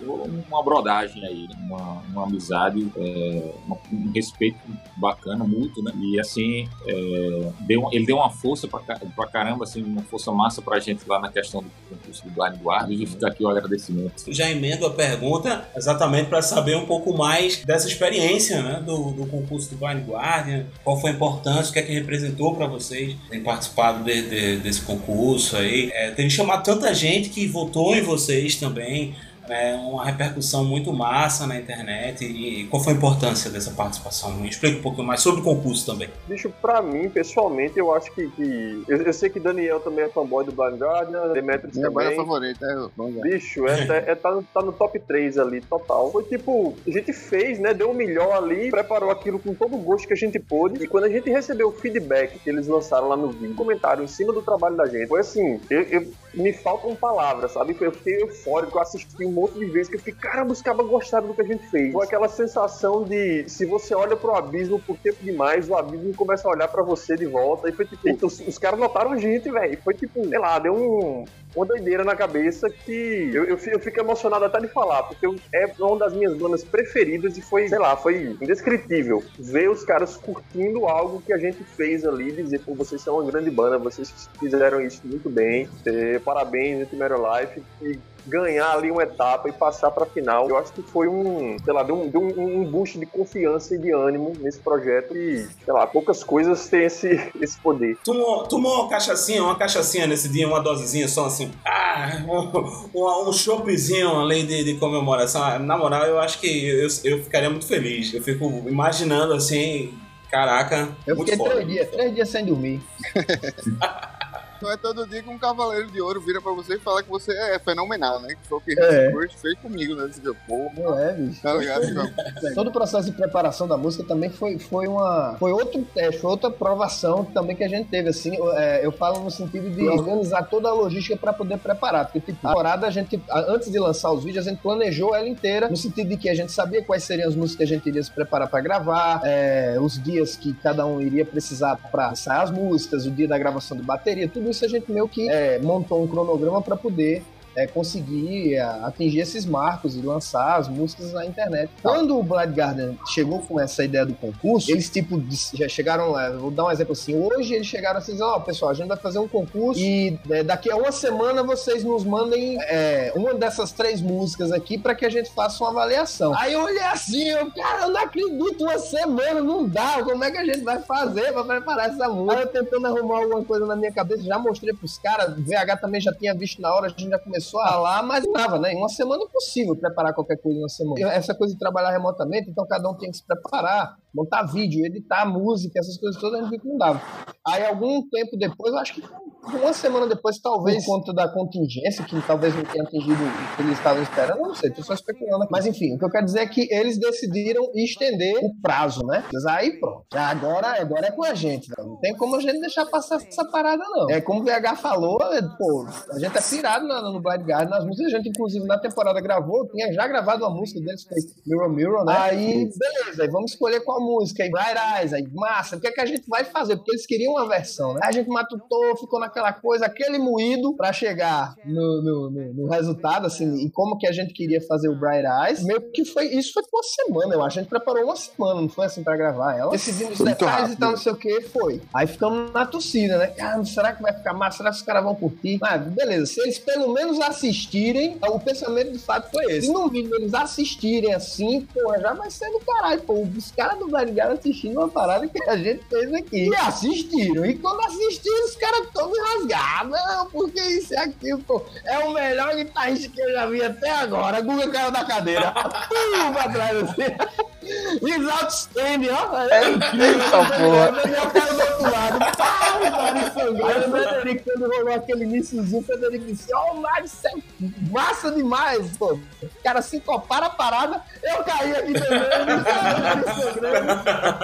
uma brodagem aí, né? uma, uma amizade, é, um respeito bacana, mútuo, né? E assim, é, deu, ele deu uma força pra, pra caramba, assim, uma força massa pra gente lá na questão do do Blind Guard. E fica aqui o agradecimento. Já emendo a pergunta exatamente para saber um pouco mais dessa experiência né, do, do concurso do Blind Guardian, qual foi a importância, o que é que representou para vocês terem participado de- de- desse concurso aí, é, terem chamado tanta gente que votou em vocês também. Né, uma repercussão muito massa na internet. E qual foi a importância dessa participação? Me explica um pouquinho mais sobre o concurso também. Bicho, pra mim, pessoalmente, eu acho que. que- eu, eu sei que Daniel também é fanboy do Blind Guardian, Demetrius Minha banda também. favorita é o Bom, Bicho, é, é- é- tá, no- tá no top 3 ali, total. Foi tipo, a gente fez, né? Deu o melhor ali, preparou aquilo com todo o gosto que a gente pôde. E quando a gente recebeu o feedback que eles lançaram lá no vídeo, comentário em cima do trabalho da gente, foi assim, eu, eu- me faltam palavras, sabe? Eu fiquei eufórico, eu assisti um monte de vezes que eu fiquei, caramba, os cabas gostaram do que a gente fez. Foi aquela sensação de se você olha pro abismo por tempo demais, o abismo começa a olhar pra você de volta. E foi tipo, os, os caras notaram a gente, velho. Foi tipo, sei lá, deu um, uma doideira na cabeça que eu, eu, eu fico emocionado até de falar, porque eu- é uma das minhas bandas preferidas e foi, sei lá, foi indescritível ver os caras curtindo algo que a gente fez ali, dizer, pô, vocês são uma grande banda, vocês fizeram isso muito bem, eh, parabéns, Antimatter Life, e ganhar ali uma etapa e passar pra final, eu acho que foi um, sei lá, deu um, deu um, um boost de confiança e de ânimo nesse projeto e, sei lá, poucas coisas têm esse, esse poder. Tomou, tomou uma cachaçinha, uma cachaçinha nesse dia, uma dosezinha só assim, ah, um, um, um choppzinho além de, de comemoração. Ah, Na moral, eu acho que eu, eu ficaria muito feliz. Eu fico imaginando assim, caraca, Eu muito fiquei foda. três dias, três dias sem dormir. Não é todo dia que um cavaleiro de ouro vira pra você e fala que você é fenomenal, né? Que foi o que É. Kurt fez comigo, né? Você porra, Não é, bicho. tá ligado? Tipo, Todo o processo de preparação da música também foi, foi uma foi outro teste, foi outra provação também que a gente teve assim. é, eu falo no sentido de organizar toda a logística para poder preparar, porque tipo, a temporada a gente antes de lançar os vídeos a gente planejou ela inteira no sentido de que a gente sabia quais seriam as músicas que a gente iria se preparar para gravar, é, os dias que cada um iria precisar para ensaiar as músicas, o dia da gravação de bateria, tudo isso a gente meio que é, montou um cronograma para poder é, conseguir é, atingir esses marcos e lançar as músicas na internet. Quando o Blood Garden chegou com essa ideia do concurso, eles tipo já chegaram, é, vou dar um exemplo assim, hoje eles chegaram assim, ó pessoal, a gente vai fazer um concurso e é, daqui a uma semana vocês nos mandem é, uma dessas três músicas aqui para que a gente faça uma avaliação. Aí eu olhei assim, eu, cara, eu não acredito, uma semana, não dá, como é que a gente vai fazer para preparar essa música? Aí eu tentando arrumar alguma coisa na minha cabeça, já mostrei pros caras, o VH também já tinha visto na hora, a gente já começou a falar, mas dava, né? Em uma semana é impossível preparar qualquer coisa em uma semana. Essa coisa de trabalhar remotamente, então cada um tem que se preparar, montar vídeo, editar música, essas coisas todas, a gente viu que não dava. Aí algum tempo depois, acho que uma semana depois, talvez, por conta da contingência, que talvez não tenha atingido o que eles estavam esperando, não sei, tô só especulando aqui. Mas enfim, o que eu quero dizer é que eles decidiram estender o prazo, né? Aí pronto. Agora, agora é com a gente. Não tem como a gente deixar passar essa parada, não. É como o VH falou, é, pô, a gente é pirado na- no Blind Guardian, nas músicas, a gente, inclusive, na temporada gravou, tinha já gravado uma música deles, que foi Mirror Mirror, né? Aí, beleza, aí vamos escolher qual música, aí Bright Eyes, aí massa, o que é que a gente vai fazer? Porque eles queriam uma versão, né? A gente matutou, ficou naquela coisa, aquele moído pra chegar no, no, no- no resultado, assim, e como que a gente queria fazer o Bright Eyes. Meio que foi, isso foi uma semana, eu acho. A gente preparou uma semana, não foi assim pra gravar ela. Decidimos detalhes rápido. e tal, não sei o que, foi. Aí ficamos na torcida, né? Caramba, será que vai ficar massa? Será que os caras vão curtir? Mas beleza, se eles pelo menos assistirem, o pensamento de fato foi esse. Se no vídeo eles assistirem assim, porra, já vai ser do caralho, pô. Os caras do Guardian assistindo uma parada que a gente fez aqui. E assistiram. E quando assistiram, os caras todos rasgados. Não, porque isso aquilo, pô. É o melhor guitarrista que eu já vi até agora. Guga caiu da cadeira. Pum, pra trás assim. He's outstanding, ó. É incrível. porra. O Daniel caiu do outro lado. Pá, o sangrando. O Frederico, quando rolou aquele iníciozinho, o Frederico disse: Ó, o nariz isso é massa demais, pô. Os caras sincoparam a parada, eu caí aqui também. o sangrando.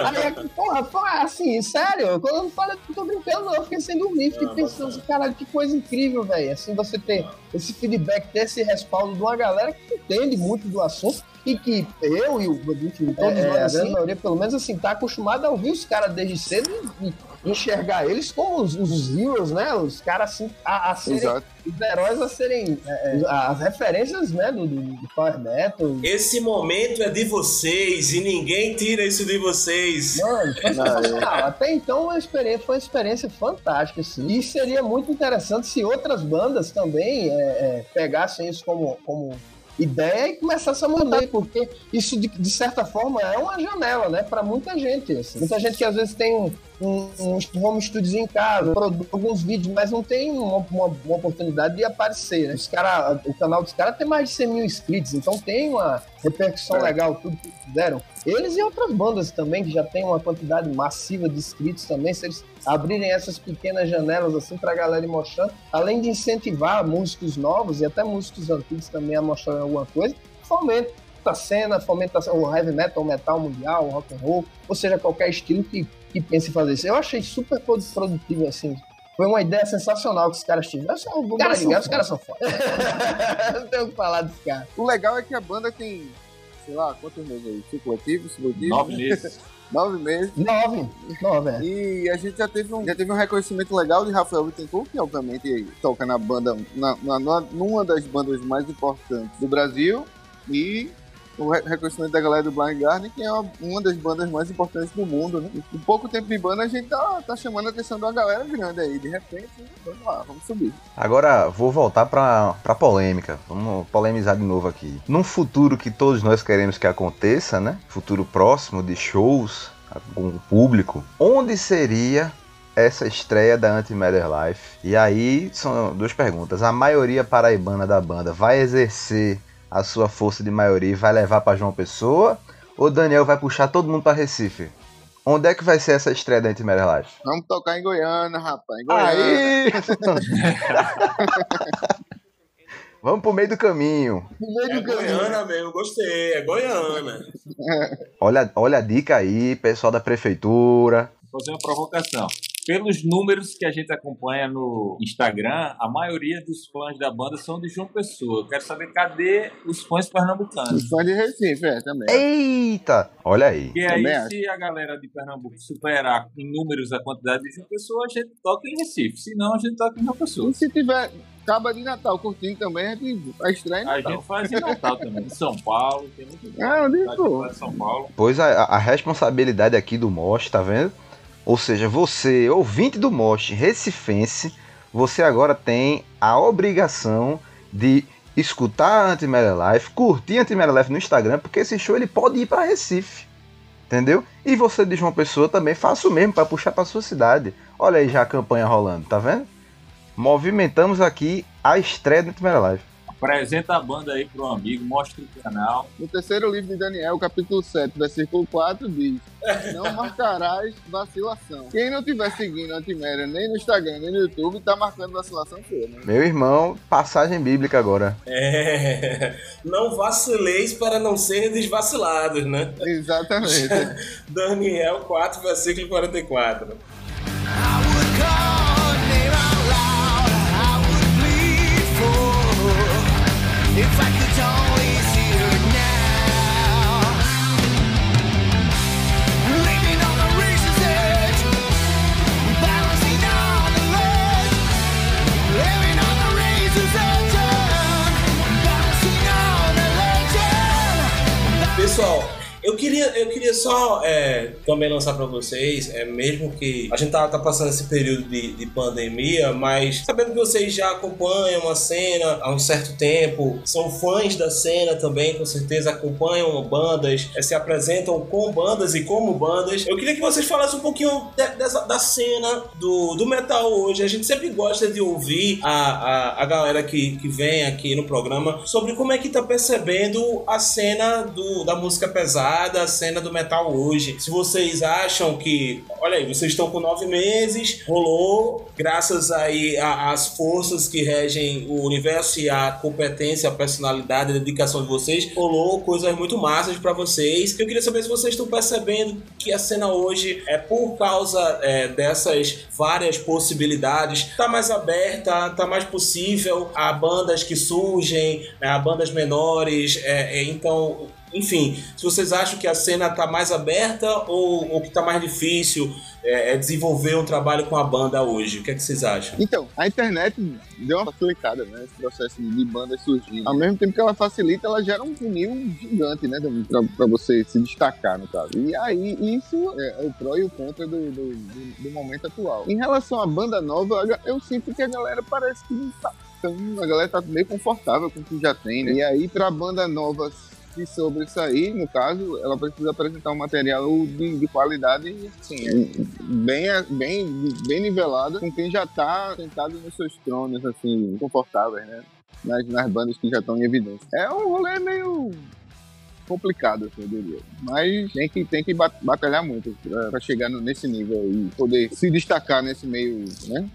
Aí, porra, assim, sério. Quando eu não falo, eu tô brincando, não. Eu fiquei sem dormir, fiquei pensando assim, caralho, que coisa incrível, velho. Assim, você ter esse feedback, ter esse respaldo de uma galera que entende muito do assunto e que eu e o enfim, todos É, nós, é, a assim, grande maioria, pelo menos assim, tá acostumado a ouvir os caras desde cedo e, e enxergar eles como os, os heroes, né? Os caras assim, a, a serem, Exato. os heróis a serem é, é, as referências, né, do, do, do Power Metal. Esse momento é de vocês e ninguém tira isso de vocês. Mano, foi sensacional. Até então a experiência, foi uma experiência fantástica, assim. E seria muito interessante se outras bandas também é, é, pegassem isso como, como ideia e começasse a mandar, porque isso, de, de certa forma, é uma janela, né, para muita gente. Assim. Muita gente que às vezes tem um, um, um home studios em casa, produz alguns vídeos, mas não tem uma, uma, uma oportunidade de aparecer. Né? Os cara, o canal dos caras tem mais de 100 mil inscritos, então tem uma repercussão é. legal, tudo que fizeram. Eles e outras bandas também, que já tem uma quantidade massiva de inscritos também, se eles abrirem essas pequenas janelas assim pra galera ir mostrando, além de incentivar músicos novos e até músicos antigos também a mostrar alguma coisa, fomenta a cena, fomenta o heavy metal, o metal mundial, o rock and roll, ou seja, qualquer estilo que, que pense em fazer isso. Eu achei super produtivo, assim, foi uma ideia sensacional que os caras tiveram. Os caras são, os caras são foda. Não tenho o que falar dos caras. O legal é que a banda tem, sei lá, quantos meses aí? Supletivo, supletivo? Nove meses. Nove meses. Nove. Nove, é. E a gente já teve um, já teve um reconhecimento legal de Rafael Bittencourt, que obviamente toca na banda, na, na, numa das bandas mais importantes do Brasil. E o reconhecimento da galera do Blind Guardian, que é uma das bandas mais importantes do mundo, né? Em pouco tempo de banda, a gente tá, tá chamando a atenção de uma galera grande aí. De repente, vamos lá, vamos subir. Agora, vou voltar pra, pra polêmica. Vamos polemizar de novo aqui. Num futuro que todos nós queremos que aconteça, né? Futuro próximo de shows com o público, onde seria essa estreia da Anti-Matter Life? E aí, são duas perguntas. A maioria paraibana da banda vai exercer a sua força de maioria e vai levar para João Pessoa? Ou Daniel vai puxar todo mundo para Recife? Onde é que vai ser essa estreia da Antimédia Live? Vamos tocar em Goiânia, rapaz. Em Goiânia. Aí! Vamos pro meio do caminho. Meio do é caminho. Goiânia mesmo, gostei. É Goiânia. olha, olha a dica aí, pessoal da prefeitura. Vou fazer uma provocação pelos números que a gente acompanha no Instagram, a maioria dos fãs da banda são de João Pessoa. Eu quero saber cadê os fãs pernambucanos. Os fãs de Recife, é, também. Eita! Olha aí. E aí, também se acho. a galera de Pernambuco superar em números a quantidade de João Pessoa, a gente toca em Recife. Se não, a gente toca em João Pessoa. E se tiver Acaba de Natal, curtindo também, a gente faz estranho. A gente faz em Natal também. Em São Paulo, tem muito. É, onde for. São Paulo. Pois a, a responsabilidade aqui do Mosh, tá vendo? Ou seja, você, ouvinte do Mosh Recifense, você agora tem a obrigação de escutar Antimatter Life, curtir Antimatter Life no Instagram, porque esse show ele pode ir para Recife. Entendeu? E você de João Pessoa também faça o mesmo para puxar para sua cidade. Olha aí já a campanha rolando, tá vendo? Movimentamos aqui a estreia do Antimatter Life. Apresenta a banda aí para um amigo, mostra o canal. No terceiro livro de Daniel, capítulo 7, versículo 4, diz: Não marcarás vacilação. Quem não estiver seguindo a Antiméria nem no Instagram, nem no YouTube, tá marcando vacilação feia, né? Meu irmão, passagem bíblica agora. É. Não vacileis para não serem desvacilados, né? Exatamente. Daniel 4, versículo 44. Pessoal, eu queria, só é, também lançar para vocês, é, mesmo que a gente tá, tá passando esse período de, de, pandemia, mas sabendo que vocês já acompanham a cena há um certo tempo, são fãs da cena também, com certeza acompanham bandas, é, se apresentam com bandas e como bandas. Eu queria que vocês falassem um pouquinho de, dessa, da cena do, do metal hoje. A gente sempre gosta de ouvir a, a, a galera que, que vem aqui no programa sobre como é que tá percebendo a cena do, da música pesada a cena do metal hoje. Se vocês acham que, olha aí, vocês estão com nove meses, rolou, graças aí às forças que regem o universo e a competência, a personalidade, a dedicação de vocês, rolou coisas muito massas para vocês. Eu queria saber se vocês estão percebendo que a cena hoje é por causa é, dessas várias possibilidades, tá mais aberta, tá mais possível a bandas que surgem, a bandas menores, é, é, então enfim, se vocês acham que a cena está mais aberta ou, ou que está mais difícil é, é, desenvolver um trabalho com a banda hoje, o que é que vocês acham? Então, a internet deu uma facilitada, né? Esse processo de bandas surgindo. Ao mesmo tempo que ela facilita, ela gera um funil gigante, né? Para você se destacar, no caso. E aí, isso é o pró e o contra do, do, do, do momento atual. Em relação à banda nova, eu sinto que a galera parece que tá Então a galera tá meio confortável com o que já tem, né? E aí, pra banda nova se sobressair, no caso, ela precisa apresentar um material de, de qualidade assim, bem, bem, bem nivelada com quem já tá sentado nos seus tronos, assim, confortáveis, né? Nas, nas bandas que já estão em evidência. É um rolê meio complicado, assim, eu diria. Mas tem que, tem que batalhar muito para chegar nesse nível e poder se destacar nesse meio, né?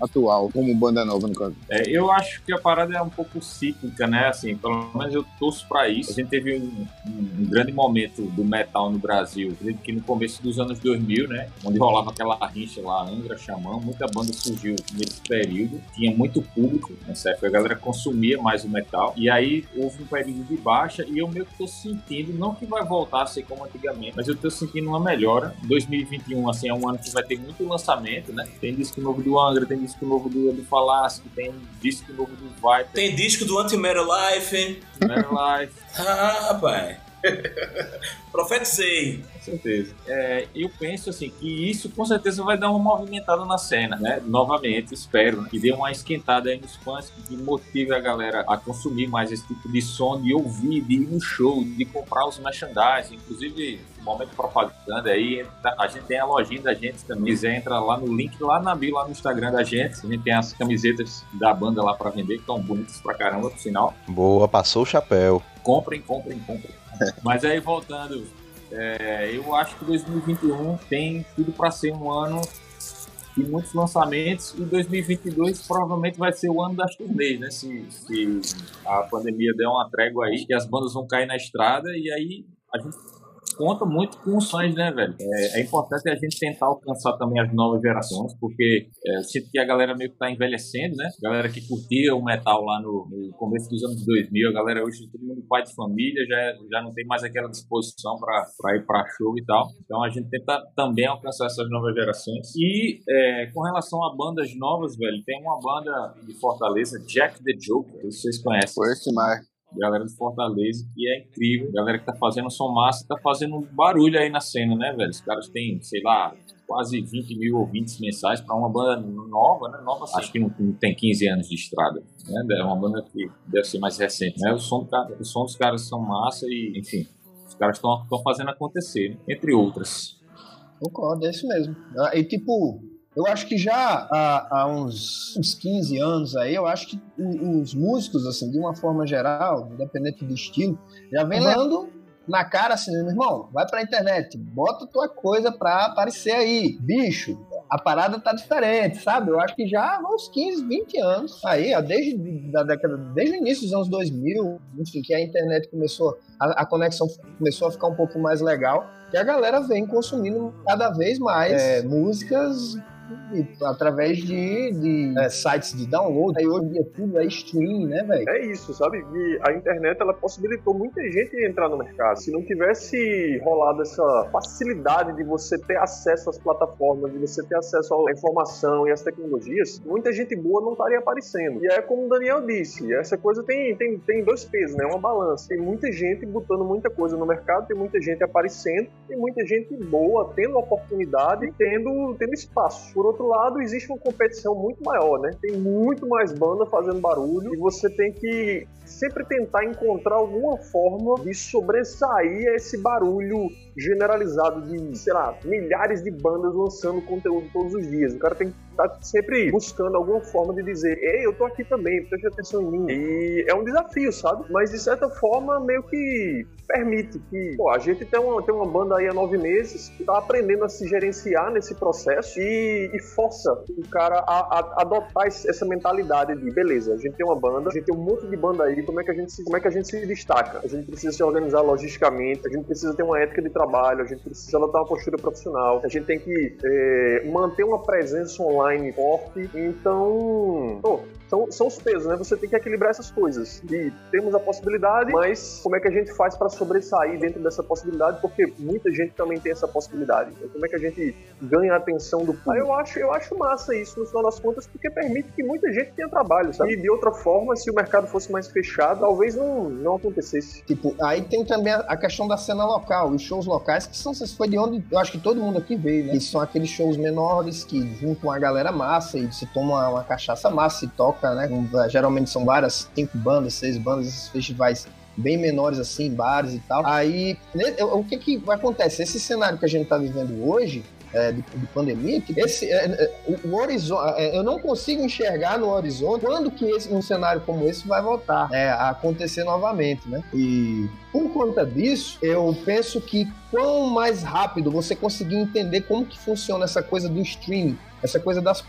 Atual, como banda nova, no caso? É, eu acho que a parada é um pouco cíclica, né? Assim, pelo menos eu torço pra isso. A gente teve um, um, grande momento do metal no Brasil, que no começo dos anos 2000, né? Onde rolava aquela rincha lá, Angra, Xamã, muita banda surgiu nesse período. Tinha muito público nessa época, a galera consumia mais o metal. E aí houve um período de baixa e eu meio que tô sentindo, não que vai voltar a ser como antigamente, mas eu tô sentindo uma melhora. 2021, assim, é um ano que vai ter muito lançamento, né? Tem disco novo do Angra, tem disco novo do, do Falasco, tem disco novo do Viper. Tem disco do Anti-Matter Life. Matter Life. ah, rapaz. Profetizei. Com certeza. É, eu penso assim que isso com certeza vai dar uma movimentada na cena, né? Novamente, espero né? que dê uma esquentada aí nos fãs, que motive a galera a consumir mais esse tipo de som, de ouvir, de ir no show, de comprar os merchandising, inclusive momento propaganda aí, a gente tem a lojinha da gente também. Quiser entra lá no link lá na bio, lá no Instagram da gente. A gente tem as camisetas da banda lá para vender, que estão bonitas pra caramba, por sinal. Boa, passou o chapéu. Comprem, comprem, comprem. Mas aí voltando, é, eu acho que 2021 tem tudo para ser um ano de muitos lançamentos e 2022 provavelmente vai ser o ano das turnês, né? Se, se a pandemia der uma trégua aí, que as bandas vão cair na estrada e aí a gente conta muito com os sonhos, né, velho? É, é, importante a gente tentar alcançar também as novas gerações, porque é, sinto que a galera meio que tá envelhecendo, né? Galera que curtia o metal lá no, no, começo dos anos 2000, a galera hoje todo mundo pai de família, já, já não tem mais aquela disposição para ir para show e tal. Então a gente tenta também alcançar essas novas gerações. E é, com relação a bandas novas, velho, tem uma banda de Fortaleza, Jack the Joker, vocês conhecem. Conheço mais galera do Fortaleza, que é incrível. Galera que tá fazendo som massa, tá fazendo barulho aí na cena, né, velho? Os caras têm, sei lá, quase 20 mil ouvintes mensais para uma banda nova, né? Nova, assim. acho que não, não, tem 15 anos de estrada, né? É uma banda que deve ser mais recente, né? O som, do, o som dos caras são massa e, enfim, os caras estão fazendo acontecer, né? entre outras. Concordo, é isso mesmo. Ah, e tipo, eu acho que já há, há uns, uns 15 anos aí, eu acho que os músicos, assim, de uma forma geral, independente do estilo, já vem uhum. lendo na cara assim, meu irmão, vai pra internet, bota tua coisa pra aparecer aí. Bicho, a parada tá diferente, sabe? Eu acho que já há uns 15, 20 anos aí, ó, desde, da década, desde o início dos anos 2000, enfim, que a internet começou, a, a conexão começou a ficar um pouco mais legal, que a galera vem consumindo cada vez mais é, músicas através de, de é, sites de download. Aí hoje em dia tudo é stream, né, velho? É isso, sabe? E a internet ela possibilitou muita gente entrar no mercado. Se não tivesse rolado essa facilidade de você ter acesso às plataformas, de você ter acesso à informação e às tecnologias, muita gente boa não estaria aparecendo. E é como o Daniel disse, essa coisa tem, tem, tem dois pesos, né? Uma balança. Tem muita gente botando muita coisa no mercado, tem muita gente aparecendo, tem muita gente boa tendo oportunidade, tendo, tendo espaço. Por outro lado, existe uma competição muito maior, né? Tem muito mais banda fazendo barulho e você tem que sempre tentar encontrar alguma forma de sobressair esse barulho generalizado de, sei lá, milhares de bandas lançando conteúdo todos os dias. O cara tem que estar tá sempre buscando alguma forma de dizer, ei, eu tô aqui também, preste atenção em mim. E é um desafio, sabe? Mas de certa forma, meio que permite que, pô, a gente tem uma, tem uma banda aí há nove meses que tá aprendendo a se gerenciar nesse processo e, e força o cara a, a, adotar essa mentalidade de, beleza, a gente tem uma banda, a gente tem um monte de banda aí, como é que a gente se, como é que a gente se destaca? A gente precisa se organizar logisticamente, a gente precisa ter uma ética de trabalho, a gente precisa adotar uma postura profissional, a gente tem que é, manter uma presença online forte. Então, pô, são, são os pesos, né? Você tem que equilibrar essas coisas. E temos a possibilidade, mas como é que a gente faz para sobressair dentro dessa possibilidade? Porque muita gente também tem essa possibilidade. Então, como é que a gente ganha a atenção do público? Ah, eu acho, eu acho massa isso, no final das contas, porque permite que muita gente tenha trabalho, sabe? E de outra forma, se o mercado fosse mais fechado, talvez não, não acontecesse. Tipo, aí tem também a questão da cena local. Os shows locais que são, foi de onde eu acho que todo mundo aqui veio, né? Que são aqueles shows menores que juntam a galera massa e se toma uma cachaça massa, se toca, né? Geralmente são várias, cinco bandas, seis bandas, esses festivais bem menores assim, bares e tal. Aí, né, o que que acontece? Esse cenário que a gente tá vivendo hoje, é, de, de, pandemia, que esse, é, é o, o horizonte, é, eu não consigo enxergar no horizonte quando que esse, um cenário como esse vai voltar é, a acontecer novamente, né? E por conta disso, eu penso que quanto mais rápido você conseguir entender como que funciona essa coisa do streaming, essa coisa das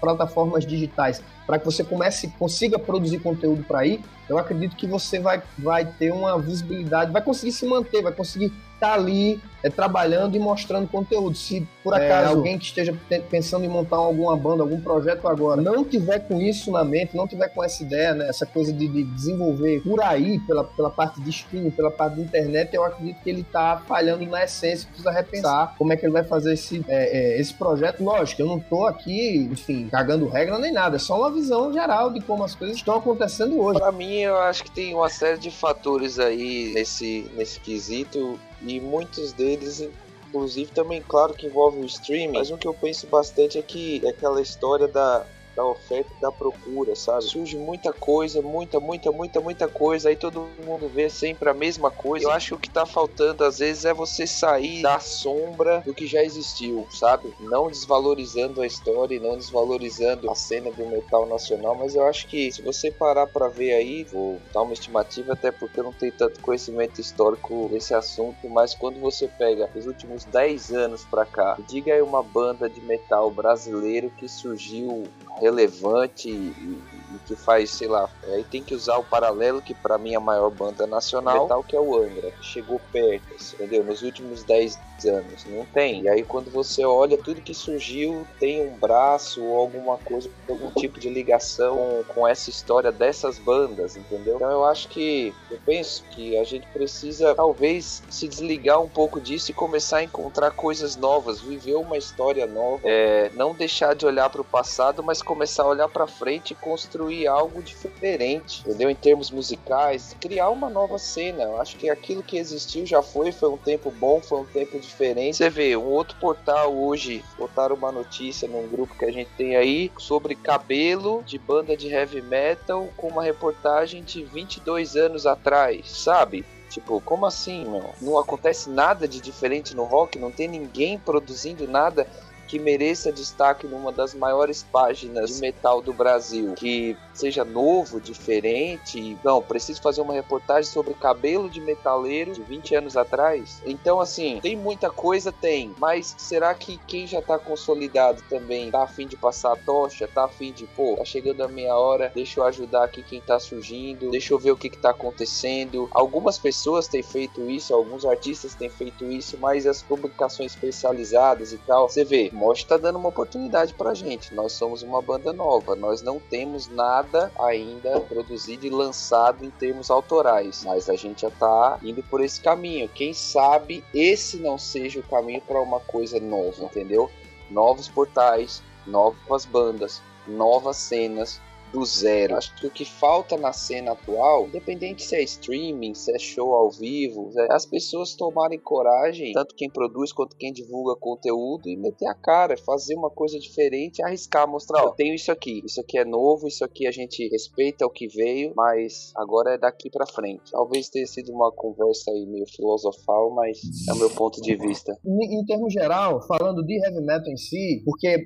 plataformas digitais, para que você comece, consiga produzir conteúdo para aí, eu acredito que você vai, vai ter uma visibilidade, vai conseguir se manter, vai conseguir tá ali é, trabalhando e mostrando conteúdo. Se por é, acaso é, alguém que esteja pensando em montar alguma banda, algum projeto agora, não tiver com isso na mente, não tiver com essa ideia, né, essa coisa de, de desenvolver por aí, pela, pela parte de streaming, pela parte da internet, eu acredito que ele está falhando na essência, precisa repensar como é que ele vai fazer esse, é, é, esse projeto. Lógico, eu não estou aqui, enfim, cagando regra nem nada, é só uma visão geral de como as coisas estão acontecendo hoje. Para mim, eu acho que tem uma série de fatores aí nesse, nesse quesito e muitos deles inclusive também claro que envolve o streaming, mas um que eu penso bastante é que é aquela história da da oferta e da procura, sabe? Surge muita coisa, muita, muita, muita, muita coisa, aí todo mundo vê sempre a mesma coisa. Eu acho que o que tá faltando às vezes é você sair da sombra do que já existiu, sabe? Não desvalorizando a história e não desvalorizando a cena do metal nacional, mas eu acho que se você parar para ver aí, vou dar uma estimativa até porque eu não tenho tanto conhecimento histórico desse assunto, mas quando você pega os últimos 10 anos para cá, diga aí uma banda de metal brasileiro que surgiu relevante e, e, que faz, sei lá, aí tem que usar o paralelo que para mim é a maior banda nacional, metal que é o Angra, que chegou perto, entendeu? Nos últimos 10 anos, não tem. E aí quando você olha tudo que surgiu, tem um braço ou alguma coisa, algum tipo de ligação com, essa história dessas bandas, entendeu? Então eu acho que eu penso que a gente precisa talvez se desligar um pouco disso e começar a encontrar coisas novas, viver uma história nova, é, não deixar de olhar para o passado, mas começar a olhar para frente e construir algo diferente, entendeu? Em termos musicais, criar uma nova cena. Eu acho que aquilo que existiu já foi, foi um tempo bom, foi um tempo diferente. Você vê, um outro portal hoje botaram uma notícia num grupo que a gente tem aí sobre cabelo de banda de heavy metal com uma reportagem de 22 anos atrás, sabe? Tipo, como assim, meu? Não acontece nada de diferente no rock, não tem ninguém produzindo nada que mereça destaque numa das maiores páginas de metal do Brasil, que seja novo, diferente. Não, preciso fazer uma reportagem sobre cabelo de metaleiro de 20 anos atrás. Então, assim, tem muita coisa, tem, mas será que quem já tá consolidado também tá afim de passar a tocha? Tá afim de, pô, tá chegando a minha hora, deixa eu ajudar aqui quem tá surgindo, deixa eu ver o que que tá acontecendo. Algumas pessoas têm feito isso, alguns artistas têm feito isso, mas as publicações especializadas e tal, você vê, Mosh está dando uma oportunidade pra gente. Nós somos uma banda nova, nós não temos nada ainda produzido e lançado em termos autorais, mas a gente já tá indo por esse caminho. Quem sabe esse não seja o caminho para uma coisa nova, entendeu? Novos portais, novas bandas, novas cenas, do zero. Acho que o que falta na cena atual, independente se é streaming, se é show ao vivo, é as pessoas tomarem coragem, tanto quem produz quanto quem divulga conteúdo, e meter a cara, fazer uma coisa diferente, arriscar, mostrar, ó, tenho isso aqui, isso aqui é novo, isso aqui a gente respeita o que veio, mas agora é daqui para frente. Talvez tenha sido uma conversa aí meio filosofal, mas é o meu ponto de vista. Em, em termos geral, falando de heavy metal em si, porque é,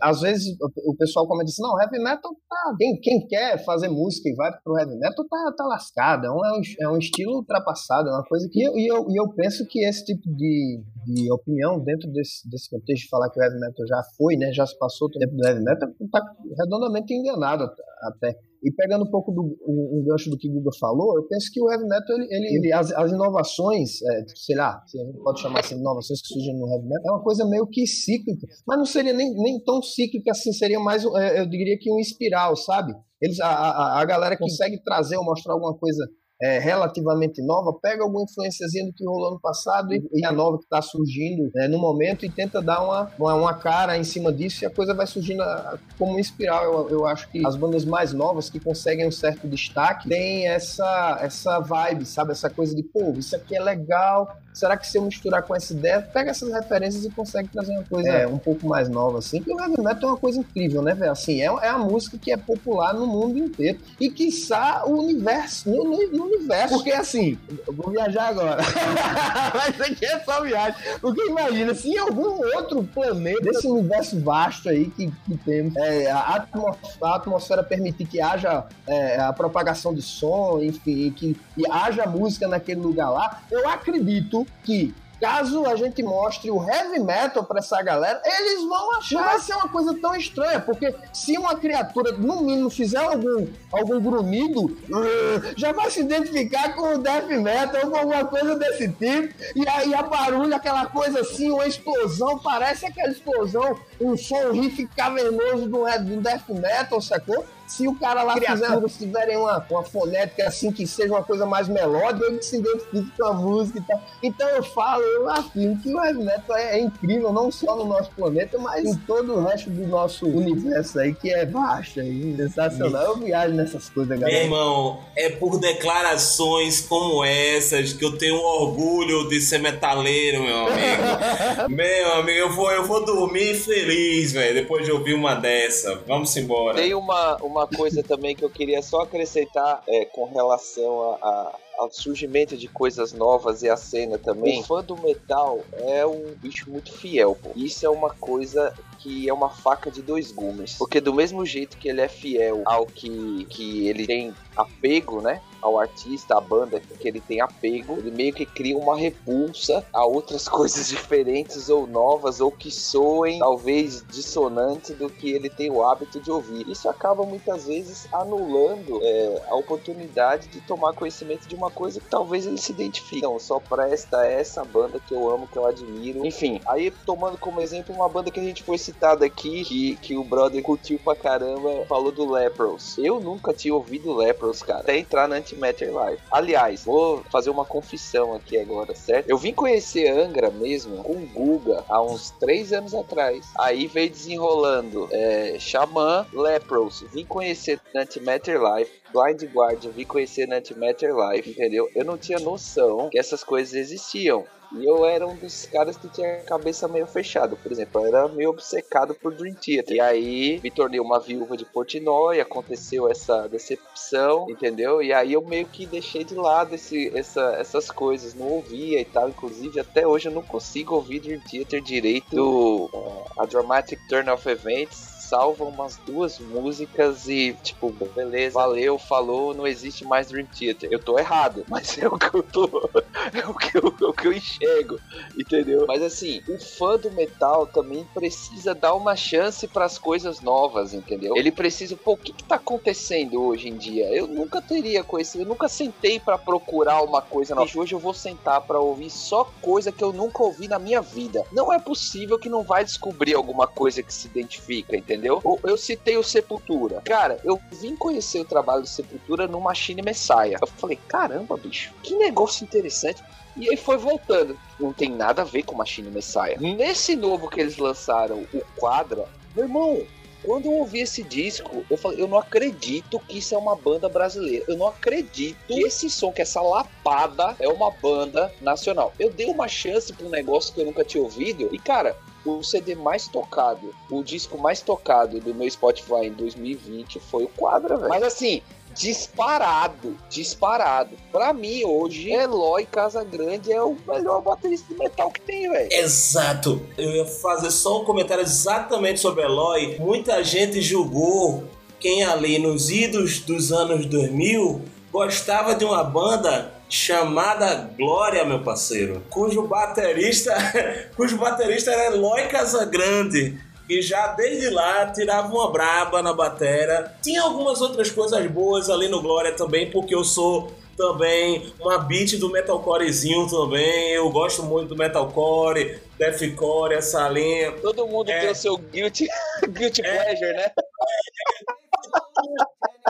às vezes o pessoal comenta assim, não, heavy metal tá quem, quer fazer música e vai pro heavy metal tá, tá lascado. É um, é um estilo ultrapassado, é uma coisa que. E eu, e eu penso que esse tipo de, de opinião, dentro desse, desse contexto de falar que o heavy metal já foi, né? Já se passou o tempo do heavy metal, tá redondamente enganado até. E pegando um pouco do um, um gancho do que o Guga falou, eu penso que o heavy metal, ele, ele, ele as, as, inovações, é, sei lá, se a gente pode chamar assim, inovações que surgem no heavy metal, é uma coisa meio que cíclica. Mas não seria nem, nem tão cíclica assim, seria mais, é, eu diria que um espiral, sabe? Eles, a, a, a galera consegue trazer ou mostrar alguma coisa é, relativamente nova, pega alguma influenciazinha do que rolou no passado e, e a nova que está surgindo né, no momento e tenta dar uma, uma, uma, cara em cima disso e a coisa vai surgindo a, como uma espiral. Eu, eu acho que as bandas mais novas que conseguem um certo destaque têm essa, essa vibe, sabe? Essa coisa de, pô, isso aqui é legal, será que se eu misturar com essa ideia, pega essas referências e consegue trazer uma coisa é, um pouco mais nova, assim? Porque o heavy metal é uma coisa incrível, né, velho? Assim, é, é a música que é popular no mundo inteiro. E quiçá o universo, no, no, no universo. Porque assim, eu vou viajar agora. Mas aqui é só viagem. Porque imagina, se em algum outro planeta desse universo vasto aí que, que temos, é, a, atmosfera, a, atmosfera, permitir que haja é, a propagação de som, enfim, que, que haja música naquele lugar lá, eu acredito que caso a gente mostre o heavy metal para essa galera, eles vão achar vai ser uma coisa tão estranha, porque se uma criatura, no mínimo, fizer algum, algum grunhido, já vai se identificar com o death metal ou com alguma coisa desse tipo, e aí a barulho, aquela coisa assim, uma explosão, parece aquela explosão, um som, riff cavernoso do, do death metal, sacou? Se o cara lá Criaturas fizer, tiverem uma, uma fonética assim que seja uma coisa mais melódica, ele se identifique com a música e tal. Então eu falo, eu afirmo que o heavy metal é, é, incrível, não só no nosso planeta, mas em todo o resto do nosso universo aí, que é baixo aí, sensacional. Eu viajo nessas coisas, galera. Meu irmão, é por declarações como essas que eu tenho orgulho de ser metaleiro, meu amigo. meu amigo, eu vou, eu vou dormir feliz, velho, depois de ouvir uma dessa. Vamos embora. Tem uma, uma uma coisa também que eu queria só acrescentar é, com relação a, a ao surgimento de coisas novas e a cena também. O fã do metal é um bicho muito fiel, pô. Isso é uma coisa que é uma faca de dois gumes. Porque do mesmo jeito que ele é fiel ao que, que ele tem apego, né? Ao artista, à banda, que ele tem apego, ele meio que cria uma repulsa a outras coisas diferentes ou novas ou que soem talvez dissonantes do que ele tem o hábito de ouvir. Isso acaba muitas vezes anulando é, a oportunidade de tomar conhecimento de uma coisa que talvez ele se identifique. Não, só presta essa banda que eu amo, que eu admiro. Enfim, aí tomando como exemplo uma banda que a gente foi citada aqui, que, que o brother curtiu pra caramba, falou do Lepros. Eu nunca tinha ouvido Lepros, cara, até entrar na Antimatter Live. Aliás, vou fazer uma confissão aqui agora, certo? Eu vim conhecer Angra mesmo com Guga há uns três anos atrás. Aí veio desenrolando é, Xamã, Lepros. Vim conhecer na Antimatter Live. Blind Guardian, vim conhecer na Antimatter Live, entendeu? Eu não tinha noção que essas coisas existiam. E eu era um dos caras que tinha a cabeça meio fechada. Por exemplo, eu era meio obcecado por Dream Theater. E aí me tornei uma viúva de Portnoy, aconteceu essa decepção, entendeu? E aí eu meio que deixei de lado esse, essa, essas coisas, não ouvia e tal. Inclusive, até hoje eu não consigo ouvir Dream Theater direito. Uh, a Dramatic Turn of Events salva umas duas músicas e, tipo, beleza, valeu, falou, não existe mais Dream Theater. Eu tô errado, mas é o que eu tô. É o que eu, é o que eu enxergo, entendeu? Mas assim, o fã do metal também precisa dar uma chance para as coisas novas, entendeu? Ele precisa, pô, o que, que tá acontecendo hoje em dia? Eu nunca teria conhecido, eu nunca sentei para procurar uma coisa nova. Hoje eu vou sentar para ouvir só coisa que eu nunca ouvi na minha vida. Não é possível que não vai descobrir alguma coisa que se identifica, entendeu? Entendeu? Eu citei o Sepultura. Cara, eu vim conhecer o trabalho do Sepultura no Machine Messiah. Eu falei, caramba, bicho, que negócio interessante. E aí foi voltando. Não tem nada a ver com Machine Messiah. Nesse novo que eles lançaram, o Quadra, meu irmão, quando eu ouvi esse disco, eu falei, eu não acredito que isso é uma banda brasileira. Eu não acredito que esse som, que essa lapada é uma banda nacional. Eu dei uma chance para um negócio que eu nunca tinha ouvido e, cara, o CD mais tocado, o disco mais tocado do meu Spotify em 2020 foi o Quadra, velho. Mas assim, disparado, disparado. Pra mim, hoje, Eloy Casagrande é o melhor baterista de metal que tem, velho. Exato. Eu ia fazer só um comentário exatamente sobre Eloy. Muita gente julgou quem ali nos idos dos anos 2000 gostava de uma banda chamada Glória, meu parceiro, cujo baterista, cujo baterista era Eloy Casagrande, que já desde lá tirava uma braba na batera. Tinha algumas outras coisas boas ali no Glória também, porque eu sou também uma beat do metalcorezinho também. Eu gosto muito do metalcore, deathcore, essa linha. Todo mundo é... tem o seu guilty, guilty é... pleasure, né?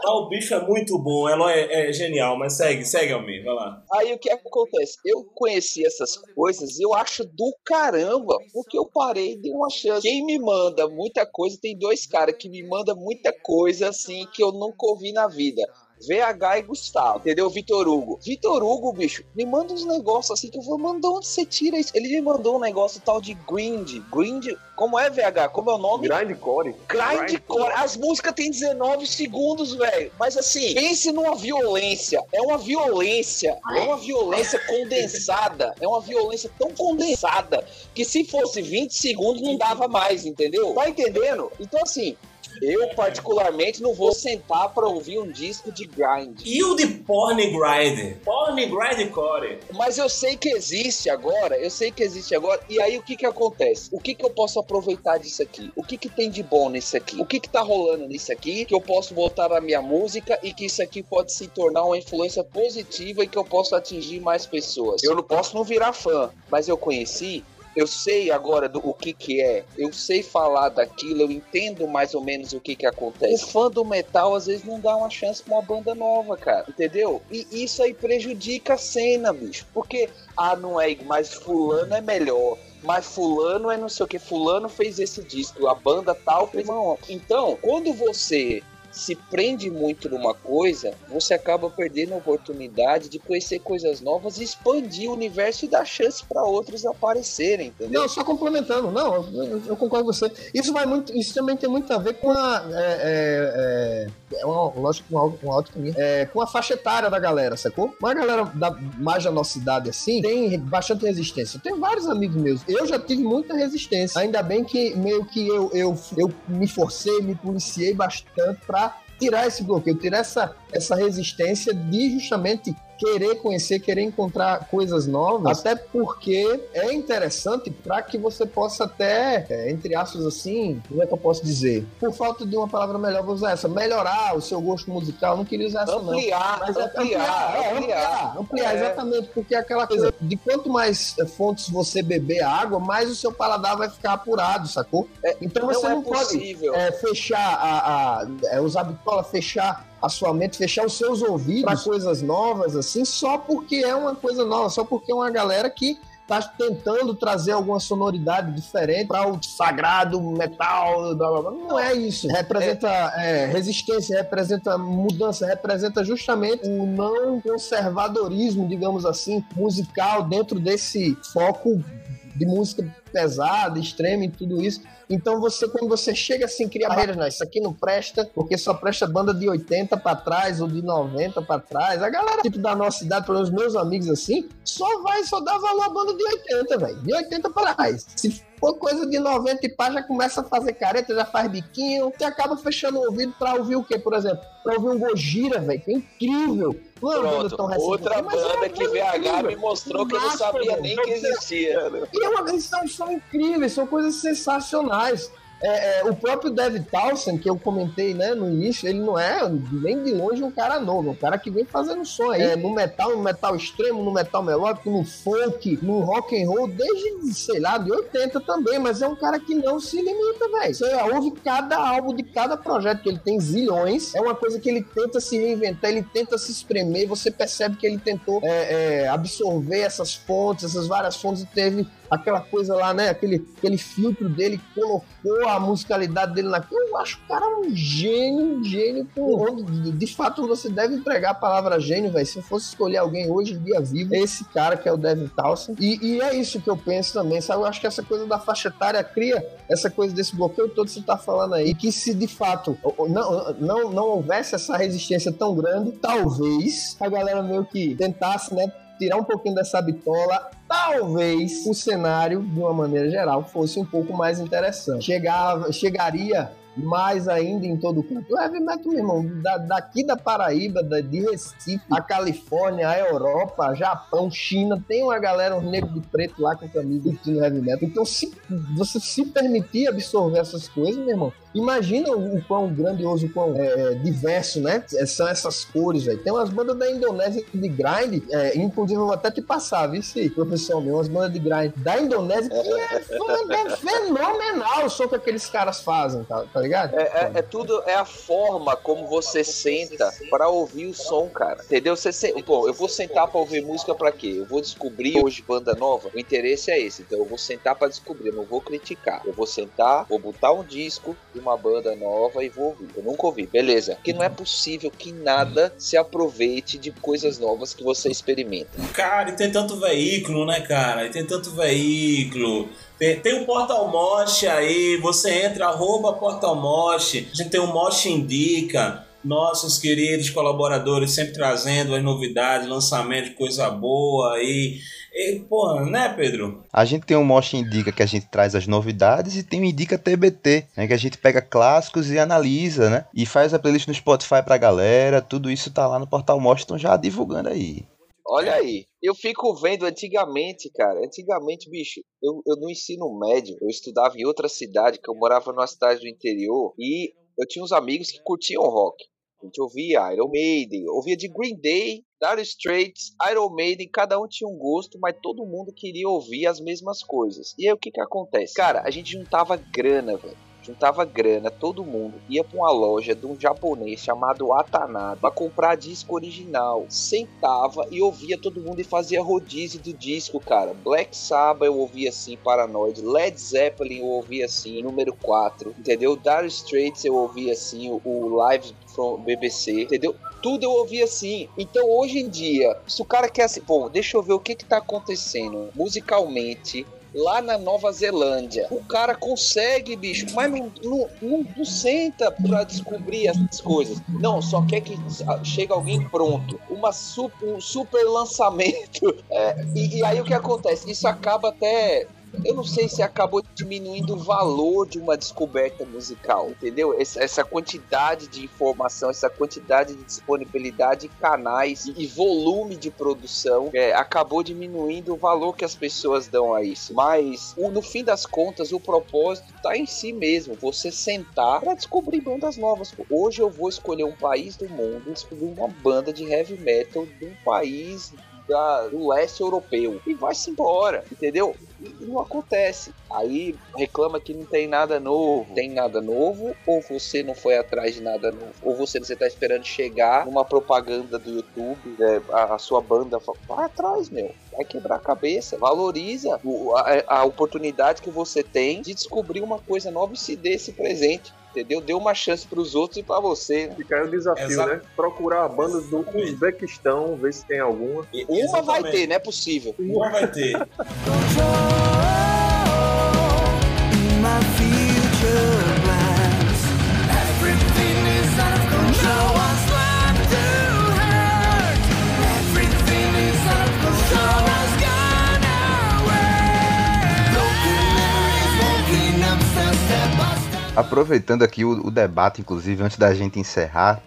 Ah, o bicho é muito bom, ela é, é genial, mas segue, segue, Almir, vai lá. Aí o que acontece? Eu conheci essas coisas e eu acho do caramba, porque eu parei de uma chance. Quem me manda muita coisa, tem dois caras que me mandam muita coisa assim que eu nunca ouvi na vida. VH e Gustavo, entendeu? Vitor Hugo. Vitor Hugo, bicho, me manda uns negócios assim que eu vou mandar onde você tira isso. Ele me mandou um negócio tal de grind. Grind, como é VH? Como é o nome? Grindcore. Grindcore. As músicas têm 19 segundos, velho. Mas assim, pense numa violência. É uma violência. É uma violência condensada. É uma violência tão condensada que se fosse 20 segundos não dava mais, entendeu? Tá entendendo? Então assim, eu, particularmente, não vou sentar pra ouvir um disco de grind. E o de Porn Grind? Porn Grind Core. Mas eu sei que existe agora, eu sei que existe agora. E aí o que que acontece? O que que eu posso aproveitar disso aqui? O que que tem de bom nisso aqui? O que que tá rolando nisso aqui que eu posso botar na minha música e que isso aqui pode se tornar uma influência positiva e que eu posso atingir mais pessoas? Eu não posso não virar fã, mas eu conheci eu sei agora do o que que é, eu sei falar daquilo, eu entendo mais ou menos o que que acontece. O fã do metal às vezes não dá uma chance pra uma banda nova, cara, entendeu? E isso aí prejudica a cena, bicho, porque ah, não é, mas fulano é melhor. Mas fulano é não sei o que, fulano fez esse disco, a banda tal fez. Então, quando você se prende muito numa coisa, você acaba perdendo a oportunidade de conhecer coisas novas e expandir o universo e dar chance para outros aparecerem, entendeu? Não, só complementando, não, eu, eu concordo com você. Isso vai muito, isso também tem muito a ver com a. É, é, é uma, lógico, com algo, com alto caminho, é, com a faixa etária da galera, sacou? Uma galera da, mais da nossa idade assim tem bastante resistência. Eu tenho vários amigos meus. Eu já tive muita resistência. Ainda bem que meio que eu, eu, eu me forcei, me policiei bastante pra tirar esse bloqueio, tirar essa, essa resistência de justamente querer conhecer, querer encontrar coisas novas, até porque é interessante para que você possa até, é, entre aspas assim, como é que eu posso dizer? Por falta de uma palavra melhor, vou usar essa, melhorar o seu gosto musical, não queria usar essa ampliar, não. Mas ampliar, ampliar, é, ampliar, ampliar, é. exatamente, porque é aquela coisa, de quanto mais é, fontes você beber água, mais o seu paladar vai ficar apurado, sacou? É, então não você é não, possível. pode fechar a, a, a usar bitola, fechar a sua mente, fechar os seus ouvidos para coisas novas, assim, só porque é uma coisa nova, só porque é uma galera que tá tentando trazer alguma sonoridade diferente para o sagrado metal, blá, blá, blá. não é isso. Representa é, resistência, representa mudança, representa justamente o não conservadorismo, digamos assim, musical dentro desse foco de música pesada, extrema e tudo isso. Então você, quando você chega assim, cria barreiras, não, isso aqui não presta, porque só presta banda de 80 para trás ou de 90 para trás. A galera, tipo, da nossa idade, pelos meus amigos assim, só vai, só dá valor à banda de 80, velho. De 80 para trás. Se for coisa de 90 e pá, já começa a fazer careta, já faz biquinho, você acaba fechando o ouvido pra ouvir o quê, por exemplo? Pra ouvir um Gojira, velho, que é incrível. É Pronto, outra é banda que VH me mostrou que eu não sabia nem que existia. E é uma, são, são incríveis, são coisas sensacionais. É, é, o próprio Dev Townsend, que eu comentei né, no início, ele não é nem de longe um cara novo, é um cara que vem fazendo som aí, é, no metal, no metal extremo, no metal melódico, no folk, no rock and roll, desde, sei lá, de 80 também, mas é um cara que não se limita, velho. Você ouve cada álbum de cada projeto que ele tem zilhões, é uma coisa que ele tenta se reinventar, ele tenta se espremer, você percebe que ele tentou é, é, absorver essas fontes, essas várias fontes e teve aquela coisa lá, né? Aquele, aquele filtro dele, colocou a musicalidade dele naquilo. Eu acho o cara um gênio, um gênio. Com, de, de fato, você deve empregar a palavra gênio, velho. Se eu fosse escolher alguém hoje, dia vivo, é esse cara que é o Devin Townsend. E, e é isso que eu penso também, sabe? Eu acho que essa coisa da faixa etária cria essa coisa desse bloqueio todo que você tá falando aí. E que se de fato não, não, não houvesse essa resistência tão grande, talvez a galera meio que tentasse, né? tirar um pouquinho dessa bitola, talvez o cenário, de uma maneira geral, fosse um pouco mais interessante. Chegava, chegaria mais ainda em todo o canto. O heavy metal, meu irmão, da, daqui da Paraíba, da, de Recife, a Califórnia, a Europa, Japão, China, tem uma galera, um negro de preto lá com camisa curtindo heavy metal. Então, se você se permitir absorver essas coisas, meu irmão, imagina o, o quão grandioso, o quão é, diverso, né? São essas cores, velho. Tem umas bandas da Indonésia de grind, é, inclusive eu vou até te passar, viu, se professor meu, umas bandas de grind da Indonésia que é, é fenomenal o som que aqueles caras fazem, tá, tá ligado? É, é, é tudo, é a forma como você senta pra ouvir o som, cara. Entendeu? Você se... Eu vou sentar pra ouvir música pra quê? Eu vou descobrir hoje banda nova. O interesse é esse. Então eu vou sentar pra descobrir, não vou criticar. Eu vou sentar, vou botar um disco e uma banda nova e vou ouvir. Eu nunca ouvi, beleza. Porque não é possível que nada se aproveite de coisas novas que você experimenta. Cara, e tem tanto veículo, né, cara? E tem tanto veículo. Tem, tem um Portal Mosh aí, você entra, arroba Portal Mosh, a gente tem um Mosh Indica, nossos queridos colaboradores sempre trazendo as novidades, lançamento de coisa boa aí. E, pô, né, Pedro? A gente tem um Mosh Indica que a gente traz as novidades e tem o Indica TBT, né, que a gente pega clássicos e analisa, né? E faz a playlist no Spotify pra galera, tudo isso tá lá no Portal Mosh, então já divulgando aí. Olha aí, eu fico vendo antigamente, cara. Antigamente, bicho, eu, eu no ensino médio, eu estudava em outra cidade, que eu morava numa cidade do interior, e eu tinha uns amigos que curtiam rock. A gente ouvia Iron Maiden, ouvia de Green Day, Dire Straits, Iron Maiden, cada um tinha um gosto, mas todo mundo queria ouvir as mesmas coisas. E aí o que que acontece? Cara, a gente juntava grana, velho juntava grana, todo mundo ia para uma loja de um japonês chamado Atanabe para comprar disco original, sentava e ouvia todo mundo e fazia rodízio do disco, cara. Black Sabbath eu ouvia assim, Paranoid, Led Zeppelin eu ouvia assim, número 4, entendeu? Dire Straits eu ouvia assim, o, o Live from BBC, entendeu? Tudo eu ouvia assim. Então hoje em dia, se o cara quer assim, bom, deixa eu ver o que que tá acontecendo musicalmente lá na Nova Zelândia. O cara consegue, bicho, mas não, não, não, não senta pra descobrir as coisas. Não, só quer que chegue alguém pronto. Uma super, um super lançamento. É, e, e aí o que acontece? Isso acaba até eu não sei se acabou diminuindo o valor de uma descoberta musical, entendeu? Essa quantidade de informação, essa quantidade de disponibilidade de canais e volume de produção é, acabou diminuindo o valor que as pessoas dão a isso. Mas no fim das contas, o propósito está em si mesmo. Você sentar para descobrir bandas novas. Hoje eu vou escolher um país do mundo, descobrir uma banda de heavy metal de um país da, do leste europeu e vai-se embora, entendeu? E não acontece. Aí reclama que não tem nada novo. Tem nada novo, ou você não foi atrás de nada novo, ou você, você tá esperando chegar numa propaganda do YouTube, né, a, a, sua banda fala, vai atrás, meu. Vai quebrar a cabeça, valoriza o, a, a oportunidade que você tem de descobrir uma coisa nova e se dê esse presente entendeu? Deu uma chance para os outros e para você. Né? Fica aí o desafio, Exato. né? Procurar bandas do Uzbequistão, ver se tem alguma. Uma vai ter, não é possível. Uma vai ter. Aproveitando aqui o, o, debate, inclusive, antes da gente encerrar,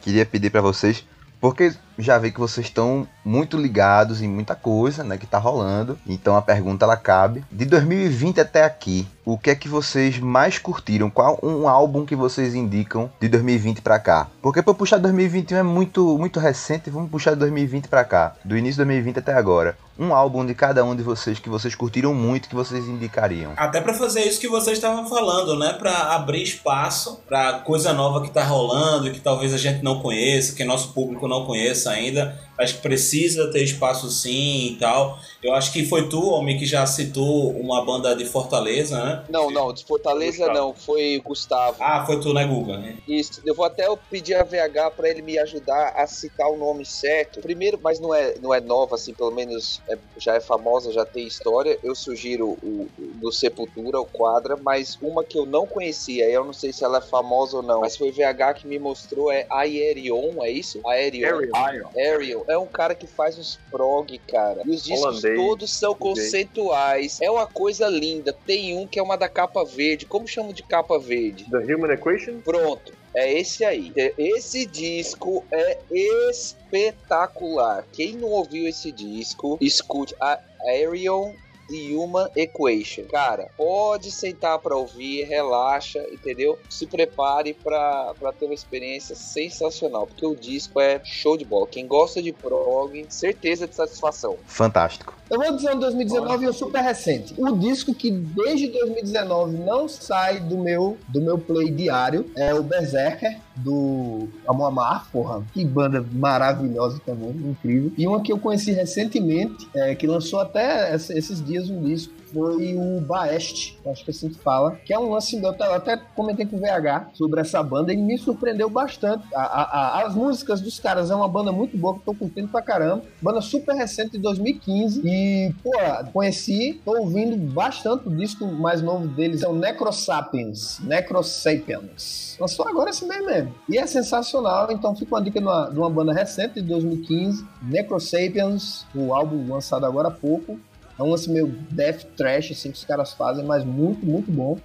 queria pedir para vocês, porque já vi que vocês estão muito ligados em muita coisa, né, que tá rolando. Então a pergunta ela cabe. De 2020 até aqui, o que é que vocês mais curtiram? Qual um álbum que vocês indicam de 2020 para cá? Porque para puxar 2021 é muito muito recente, vamos puxar 2020 para cá, do início de 2020 até agora. Um álbum de cada um de vocês que vocês curtiram muito que vocês indicariam. Até para fazer isso que vocês estavam falando, né, para abrir espaço para coisa nova que tá rolando, que talvez a gente não conheça, que nosso público não conheça ainda acho que precisa ter espaço sim e tal. Eu acho que foi tu, homem, que já citou uma banda de Fortaleza, né? Não, não, de Fortaleza Gustavo. não, foi Gustavo. Ah, foi tu, né, Guga? Isso, eu vou até pedir a VH para ele me ajudar a citar o nome certo. Primeiro, mas não é, não é nova, assim, pelo menos é, já é famosa, já tem história. Eu sugiro o, o do Sepultura, o Quadra, mas uma que eu não conhecia, eu não sei se ela é famosa ou não, mas foi VH que me mostrou, é Aerion, é isso? Aerion. Aerion. Aerion é um cara que faz os prog, cara. E os discos Holandês, todos são conceituais. É uma coisa linda. Tem um que é uma da capa verde. Como chama de capa verde? The Human Equation? Pronto. É esse aí. Esse disco é espetacular. Quem não ouviu esse disco, escute. A Arion The Human Equation. Cara, pode sentar para ouvir, relaxa, entendeu? Se prepare para ter uma experiência sensacional, porque o disco é show de bola. Quem gosta de prog, certeza de satisfação. Fantástico. Eu vou dizer um 2019 e um super recente. O disco que desde 2019 não sai do meu do meu play diário é o Berserker do Amor Amar, porra, que banda maravilhosa também, incrível. E uma que eu conheci recentemente, é, que lançou até esses dias um disco, foi o Baest, acho que é assim que fala, que é um lance, eu até comentei com o VH sobre essa banda e me surpreendeu bastante. A, a, a, as músicas dos caras é uma banda muito boa que eu tô curtindo pra caramba. Banda super recente de 2015 e, pô, conheci, tô ouvindo bastante o disco mais novo deles, é o Necrosapiens, Necrosapiens. Lançou agora esse mês mesmo. E é sensacional, então fica uma dica de uma, de uma banda recente de 2015, Necrosapiens, o álbum lançado agora há pouco. É um lance meio death trash, assim, que os caras fazem, mas muito, muito bom.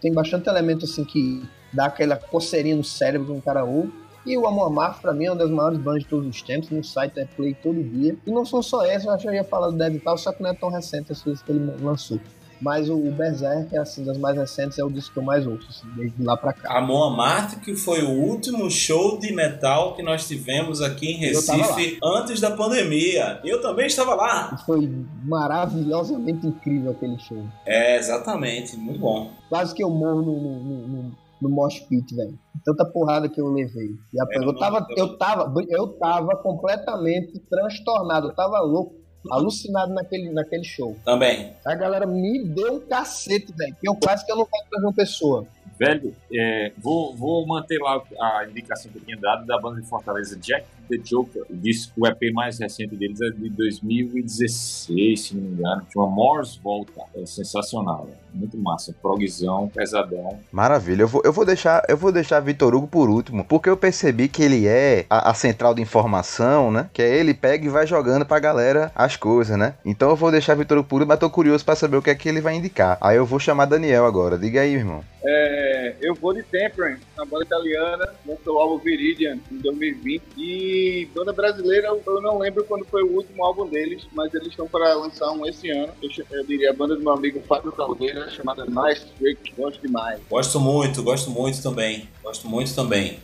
Tem bastante elemento, assim, que dá aquela coceirinha no cérebro que um cara ouve. E o Amor Amargo, pra mim, é uma das maiores bandas de todos os tempos. No site é play todo dia. E não são só essas, eu acho que eu ia falar do Dead Tal, só que não é tão recente as coisas que ele lançou. Mas o, Berserk, assim, das mais recentes, é o disco que eu mais ouço, assim, desde lá pra cá. Amon Amarth, que foi o último show de metal que nós tivemos aqui em Recife antes da pandemia. Eu também estava lá. Foi maravilhosamente incrível aquele show. É, exatamente. Muito bom. Quase que eu morro no, no, no, no mosh pit, velho. Tanta porrada que eu levei. Eu, eu, tava, eu, tava, eu tava completamente transtornado. Eu tava louco alucinado naquele, naquele show. Também. A galera me deu um cacete, velho. Que eu quase que eu não posso fazer uma pessoa. Velho, é, vou, vou manter lá a indicação que eu tinha dado da banda de Fortaleza, Jack the Joker. Disco, o EP mais recente deles é de 2016, se não me engano. Chama Morse Volta. É sensacional, véio. muito massa. Progzão, pesadão. Maravilha. Eu vou, eu vou deixar, eu vou deixar Vitor Hugo por último, porque eu percebi que ele é a, a, central de informação, né? Que é ele pega e vai jogando pra galera as coisas, né? Então eu vou deixar Vitor Hugo por último, mas tô curioso para saber o que é que ele vai indicar. Aí eu vou chamar Daniel agora. Diga aí, irmão. É, eu vou de Temperance, uma banda italiana, lançou o álbum Viridian em 2020 e banda brasileira, eu não lembro quando foi o último álbum deles, mas eles estão para lançar um esse ano. Eu, eu, diria a banda do meu amigo Fábio Caldeira, chamada Nice Trick. Gosto demais. Gosto muito, gosto muito também. Gosto muito também.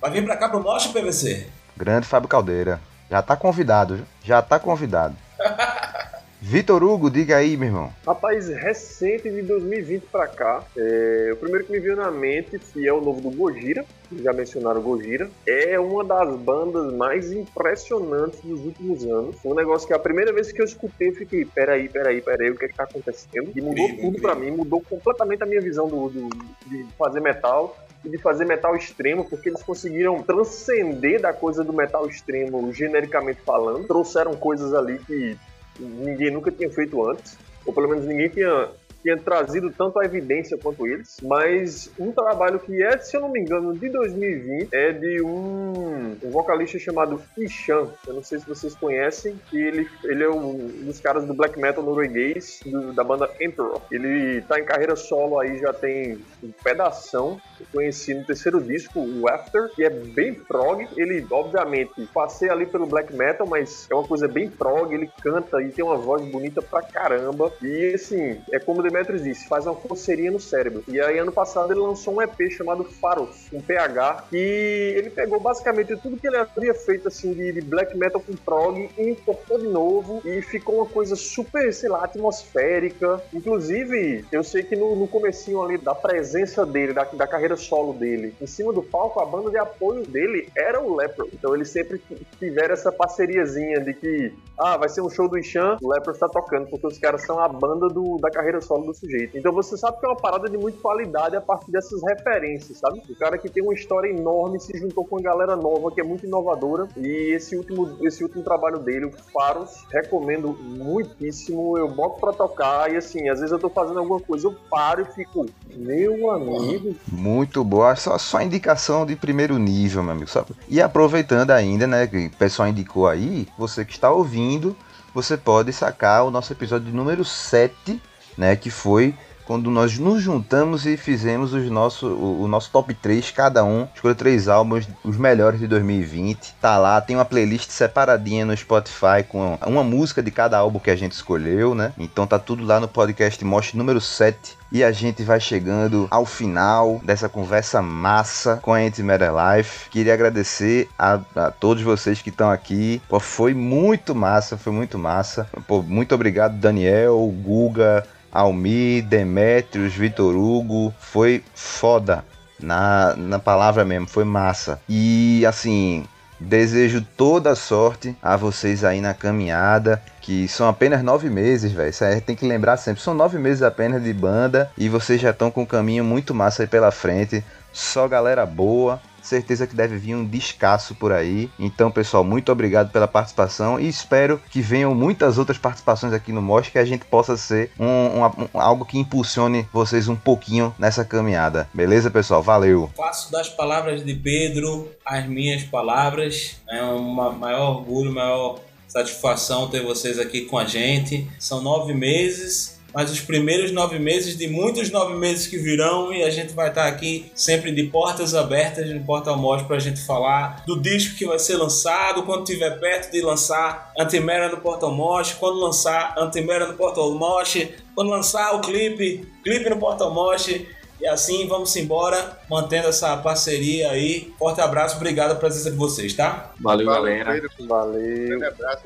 Vai vir para cá pro Mostra PVC. Grande Fábio Caldeira. Já tá convidado, já tá convidado. Vitor Hugo, diga aí, meu irmão. Rapaz, recente de 2020 pra cá, é, o primeiro que me veio na mente, que é o novo do Gojira, já mencionaram Gojira, é uma das bandas mais impressionantes dos últimos anos. Um negócio que a primeira vez que eu escutei, eu fiquei, peraí, peraí, peraí, o que é que tá acontecendo? E mudou tudo para mim, mudou completamente a minha visão do, do, de fazer metal e de fazer metal extremo, porque eles conseguiram transcender da coisa do metal extremo, genericamente falando. Trouxeram coisas ali que ninguém nunca tinha feito antes, ou pelo menos ninguém tinha tinha trazido tanto a evidência quanto eles, mas um trabalho que é, se eu não me engano, de 2020, é de um, um vocalista chamado Ishan. Eu não sei se vocês conhecem, que ele, ele é um dos caras do black metal norueguês, do, da banda Emperor. Ele tá em carreira solo aí já tem um pedação. Eu conheci no terceiro disco, o After, que é bem prog. Ele, obviamente, passei ali pelo black metal, mas é uma coisa bem prog. Ele canta e tem uma voz bonita pra caramba. E assim, é como The Demetrius disse, faz uma coceirinha no cérebro. E aí, ano passado, ele lançou um EP chamado Faros, um PH, que ele pegou basicamente tudo que ele havia feito, assim, de, de black metal com prog e importou de novo e ficou uma coisa super, sei lá, atmosférica. Inclusive, eu sei que no, no comecinho ali da presença dele, da, da carreira solo dele, em cima do palco, a banda de apoio dele era o Leper. Então, eles sempre tiveram essa parceriazinha de que, ah, vai ser um show do Ishan, o Leper está tocando, porque os caras são a banda do, da carreira solo do sujeito. Então você sabe que é uma parada de muita qualidade a partir dessas referências, sabe? O cara que tem uma história enorme se juntou com uma galera nova que é muito inovadora e esse último, esse último trabalho dele, o Faros, recomendo muitíssimo. Eu boto pra tocar e assim, às vezes eu tô fazendo alguma coisa, eu paro e fico, meu amigo. Muito boa, só, só indicação de primeiro nível, meu amigo. E aproveitando ainda, né, que o pessoal indicou aí, você que está ouvindo, você pode sacar o nosso episódio número 7 né? Que foi quando nós nos juntamos e fizemos os nosso, o, o, nosso top 3, cada um escolheu três álbuns, os melhores de 2020. Tá lá, tem uma playlist separadinha no Spotify com uma música de cada álbum que a gente escolheu, né? Então tá tudo lá no podcast Mosh número 7. E a gente vai chegando ao final dessa conversa massa com a Antimatter Life. Queria agradecer a, a todos vocês que estão aqui. Pô, foi muito massa, foi muito massa. Pô, muito obrigado, Daniel, Guga, Almi, Demetrios, Vitor Hugo, foi foda. Na, na palavra mesmo, foi massa. E assim, desejo toda sorte a vocês aí na caminhada. Que são apenas nove meses, velho. Isso aí tem que lembrar sempre. São nove meses apenas de banda. E vocês já estão com um caminho muito massa aí pela frente. Só galera boa certeza que deve vir um descasso por aí. Então, pessoal, muito obrigado pela participação e espero que venham muitas outras participações aqui no Mosh que a gente possa ser um, um, um, algo que impulsione vocês um pouquinho nessa caminhada. Beleza, pessoal? Valeu! Faço das palavras de Pedro as minhas palavras. É um maior orgulho, maior satisfação ter vocês aqui com a gente. São nove meses mas os primeiros nove meses de muitos nove meses que virão e a gente vai estar aqui sempre de portas abertas no Portal Mod para a gente falar do disco que vai ser lançado, quando estiver perto de lançar Antimera no Portal Mosh, quando lançar Antimera no Portal Mosh, quando lançar o clipe, clipe no Portal Mosh e assim vamos embora, mantendo essa parceria aí. Forte abraço, obrigado pela presença de vocês, tá? Valeu, galera. Valeu.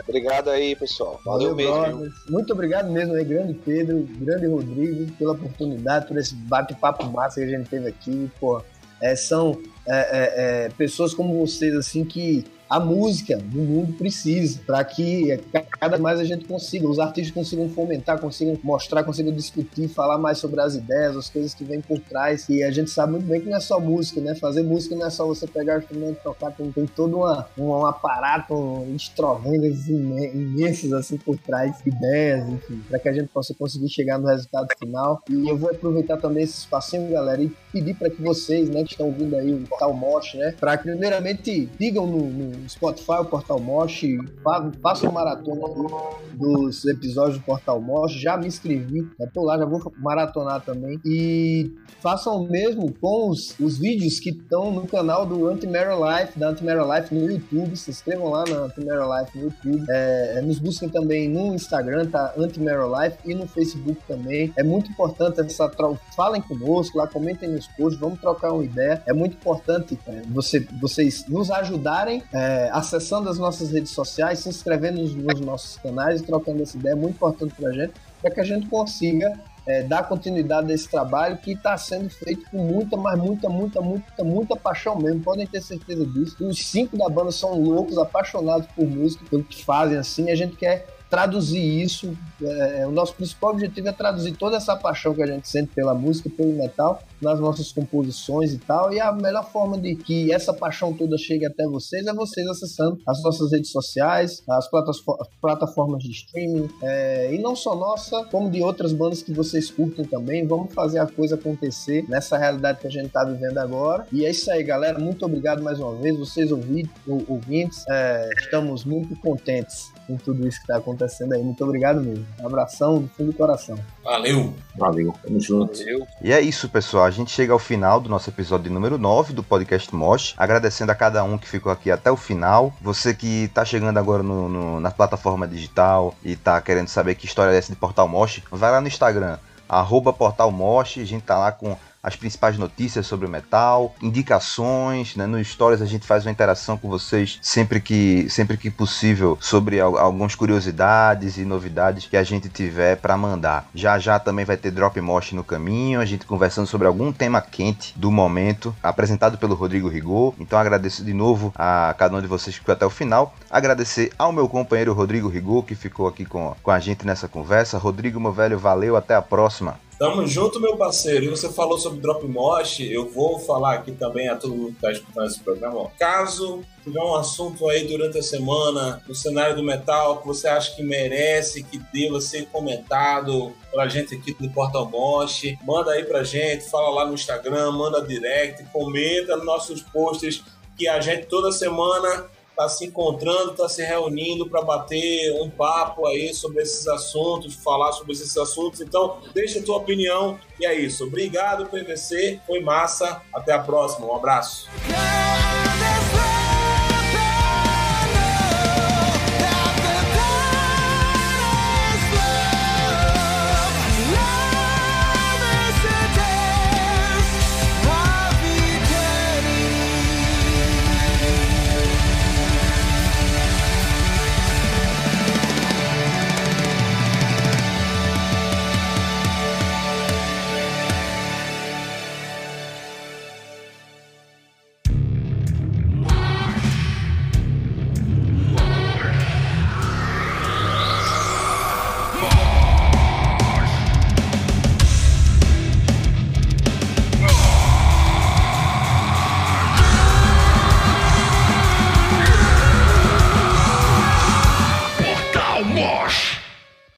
Obrigado aí, pessoal. Valeu, Valeu mesmo. Muito obrigado mesmo aí, grande Pedro, grande Rodrigo, pela oportunidade, por esse bate-papo massa que a gente teve aqui. Pô, é, são é, é, é pessoas como vocês, assim, que a música do mundo precisa, para que cada vez mais a gente consiga, os artistas consigam fomentar, consigam mostrar, consigam discutir, falar mais sobre as ideias, as coisas que vêm por trás. E a gente sabe muito bem que não é só música, né? Fazer música não é só você pegar o instrumento e tocar, tem, tem todo uma, um, um aparato, um instrumentos imensos assim por trás, ideias, enfim, para que a gente possa conseguir chegar no resultado final. E eu vou aproveitar também esse espacinho, galera, e pedir para que vocês, né, que estão ouvindo aí o Portal Mosh, né, para que primeiramente digam no, no Spotify, o Portal Mosh, façam maratona dos episódios do Portal Mosh, já me inscrevi, já tô lá, já vou maratonar também. E façam o mesmo com os, os vídeos que estão no canal do Antimero Life, da Antimero Life no YouTube, se inscrevam lá na Antimero Life no YouTube, é, é, nos busquem também no Instagram, tá? Antimero Life e no Facebook também. É muito importante essa troca, falem conosco lá, comentem nos posts, vamos trocar uma ideia. É muito importante é, você, vocês nos ajudarem é, acessando as nossas redes sociais, se inscrevendo nos, nos nossos canais e trocando essa ideia, é muito importante para a gente, para que a gente consiga é, dar continuidade a esse trabalho que está sendo feito com muita, mas muita, muita, muita, muita paixão mesmo. Podem ter certeza disso. Os cinco da banda são loucos, apaixonados por música, pelo que fazem assim. A gente quer traduzir isso. É, o nosso principal objetivo é traduzir toda essa paixão que a gente sente pela música, pelo metal, nas nossas composições e tal. E a melhor forma de que essa paixão toda chegue até vocês é vocês acessando as nossas redes sociais, as plataformas de streaming, é, e não só nossa, como de outras bandas que vocês curtem também. Vamos fazer a coisa acontecer nessa realidade que a gente está vivendo agora. E é isso aí, galera. Muito obrigado mais uma vez, vocês ouvintes. É, estamos muito contentes com tudo isso que está acontecendo aí. Muito obrigado mesmo. Abração do fundo do coração. Valeu. Valeu. Tamo junto. Valeu. E é isso, pessoal a gente chega ao final do nosso episódio número 9 do podcast Mosh, agradecendo a cada um que ficou aqui até o final. Você que está chegando agora no, no, na plataforma digital e está querendo saber que história é essa de Portal Mosh, vai lá no Instagram, arroba Portal Mosh, a gente tá lá com as principais notícias sobre o metal, indicações, né? No Stories a gente faz uma interação com vocês sempre que, sempre que possível sobre algumas curiosidades e novidades que a gente tiver para mandar. Já já também vai ter Drop Mosh no caminho, a gente conversando sobre algum tema quente do momento, apresentado pelo Rodrigo Rigor. Então agradeço de novo a cada um de vocês que ficou até o final. Agradecer ao meu companheiro Rodrigo Rigor, que ficou aqui com, com a gente nessa conversa. Rodrigo, meu velho, valeu, até a próxima. Tamo junto, meu parceiro. E você falou sobre Drop Mosh, eu vou falar aqui também a todo mundo que tá escutando esse programa. Caso tiver um assunto aí durante a semana no cenário do metal que você acha que merece, que deva ser comentado pra gente aqui do Portal Mosh, manda aí pra gente, fala lá no Instagram, manda direct, comenta nos nossos posts que a gente toda semana está se encontrando, está se reunindo para bater um papo aí sobre esses assuntos, falar sobre esses assuntos. Então, deixa a tua opinião e é isso. Obrigado, PVC. Foi massa. Até a próxima. Um abraço.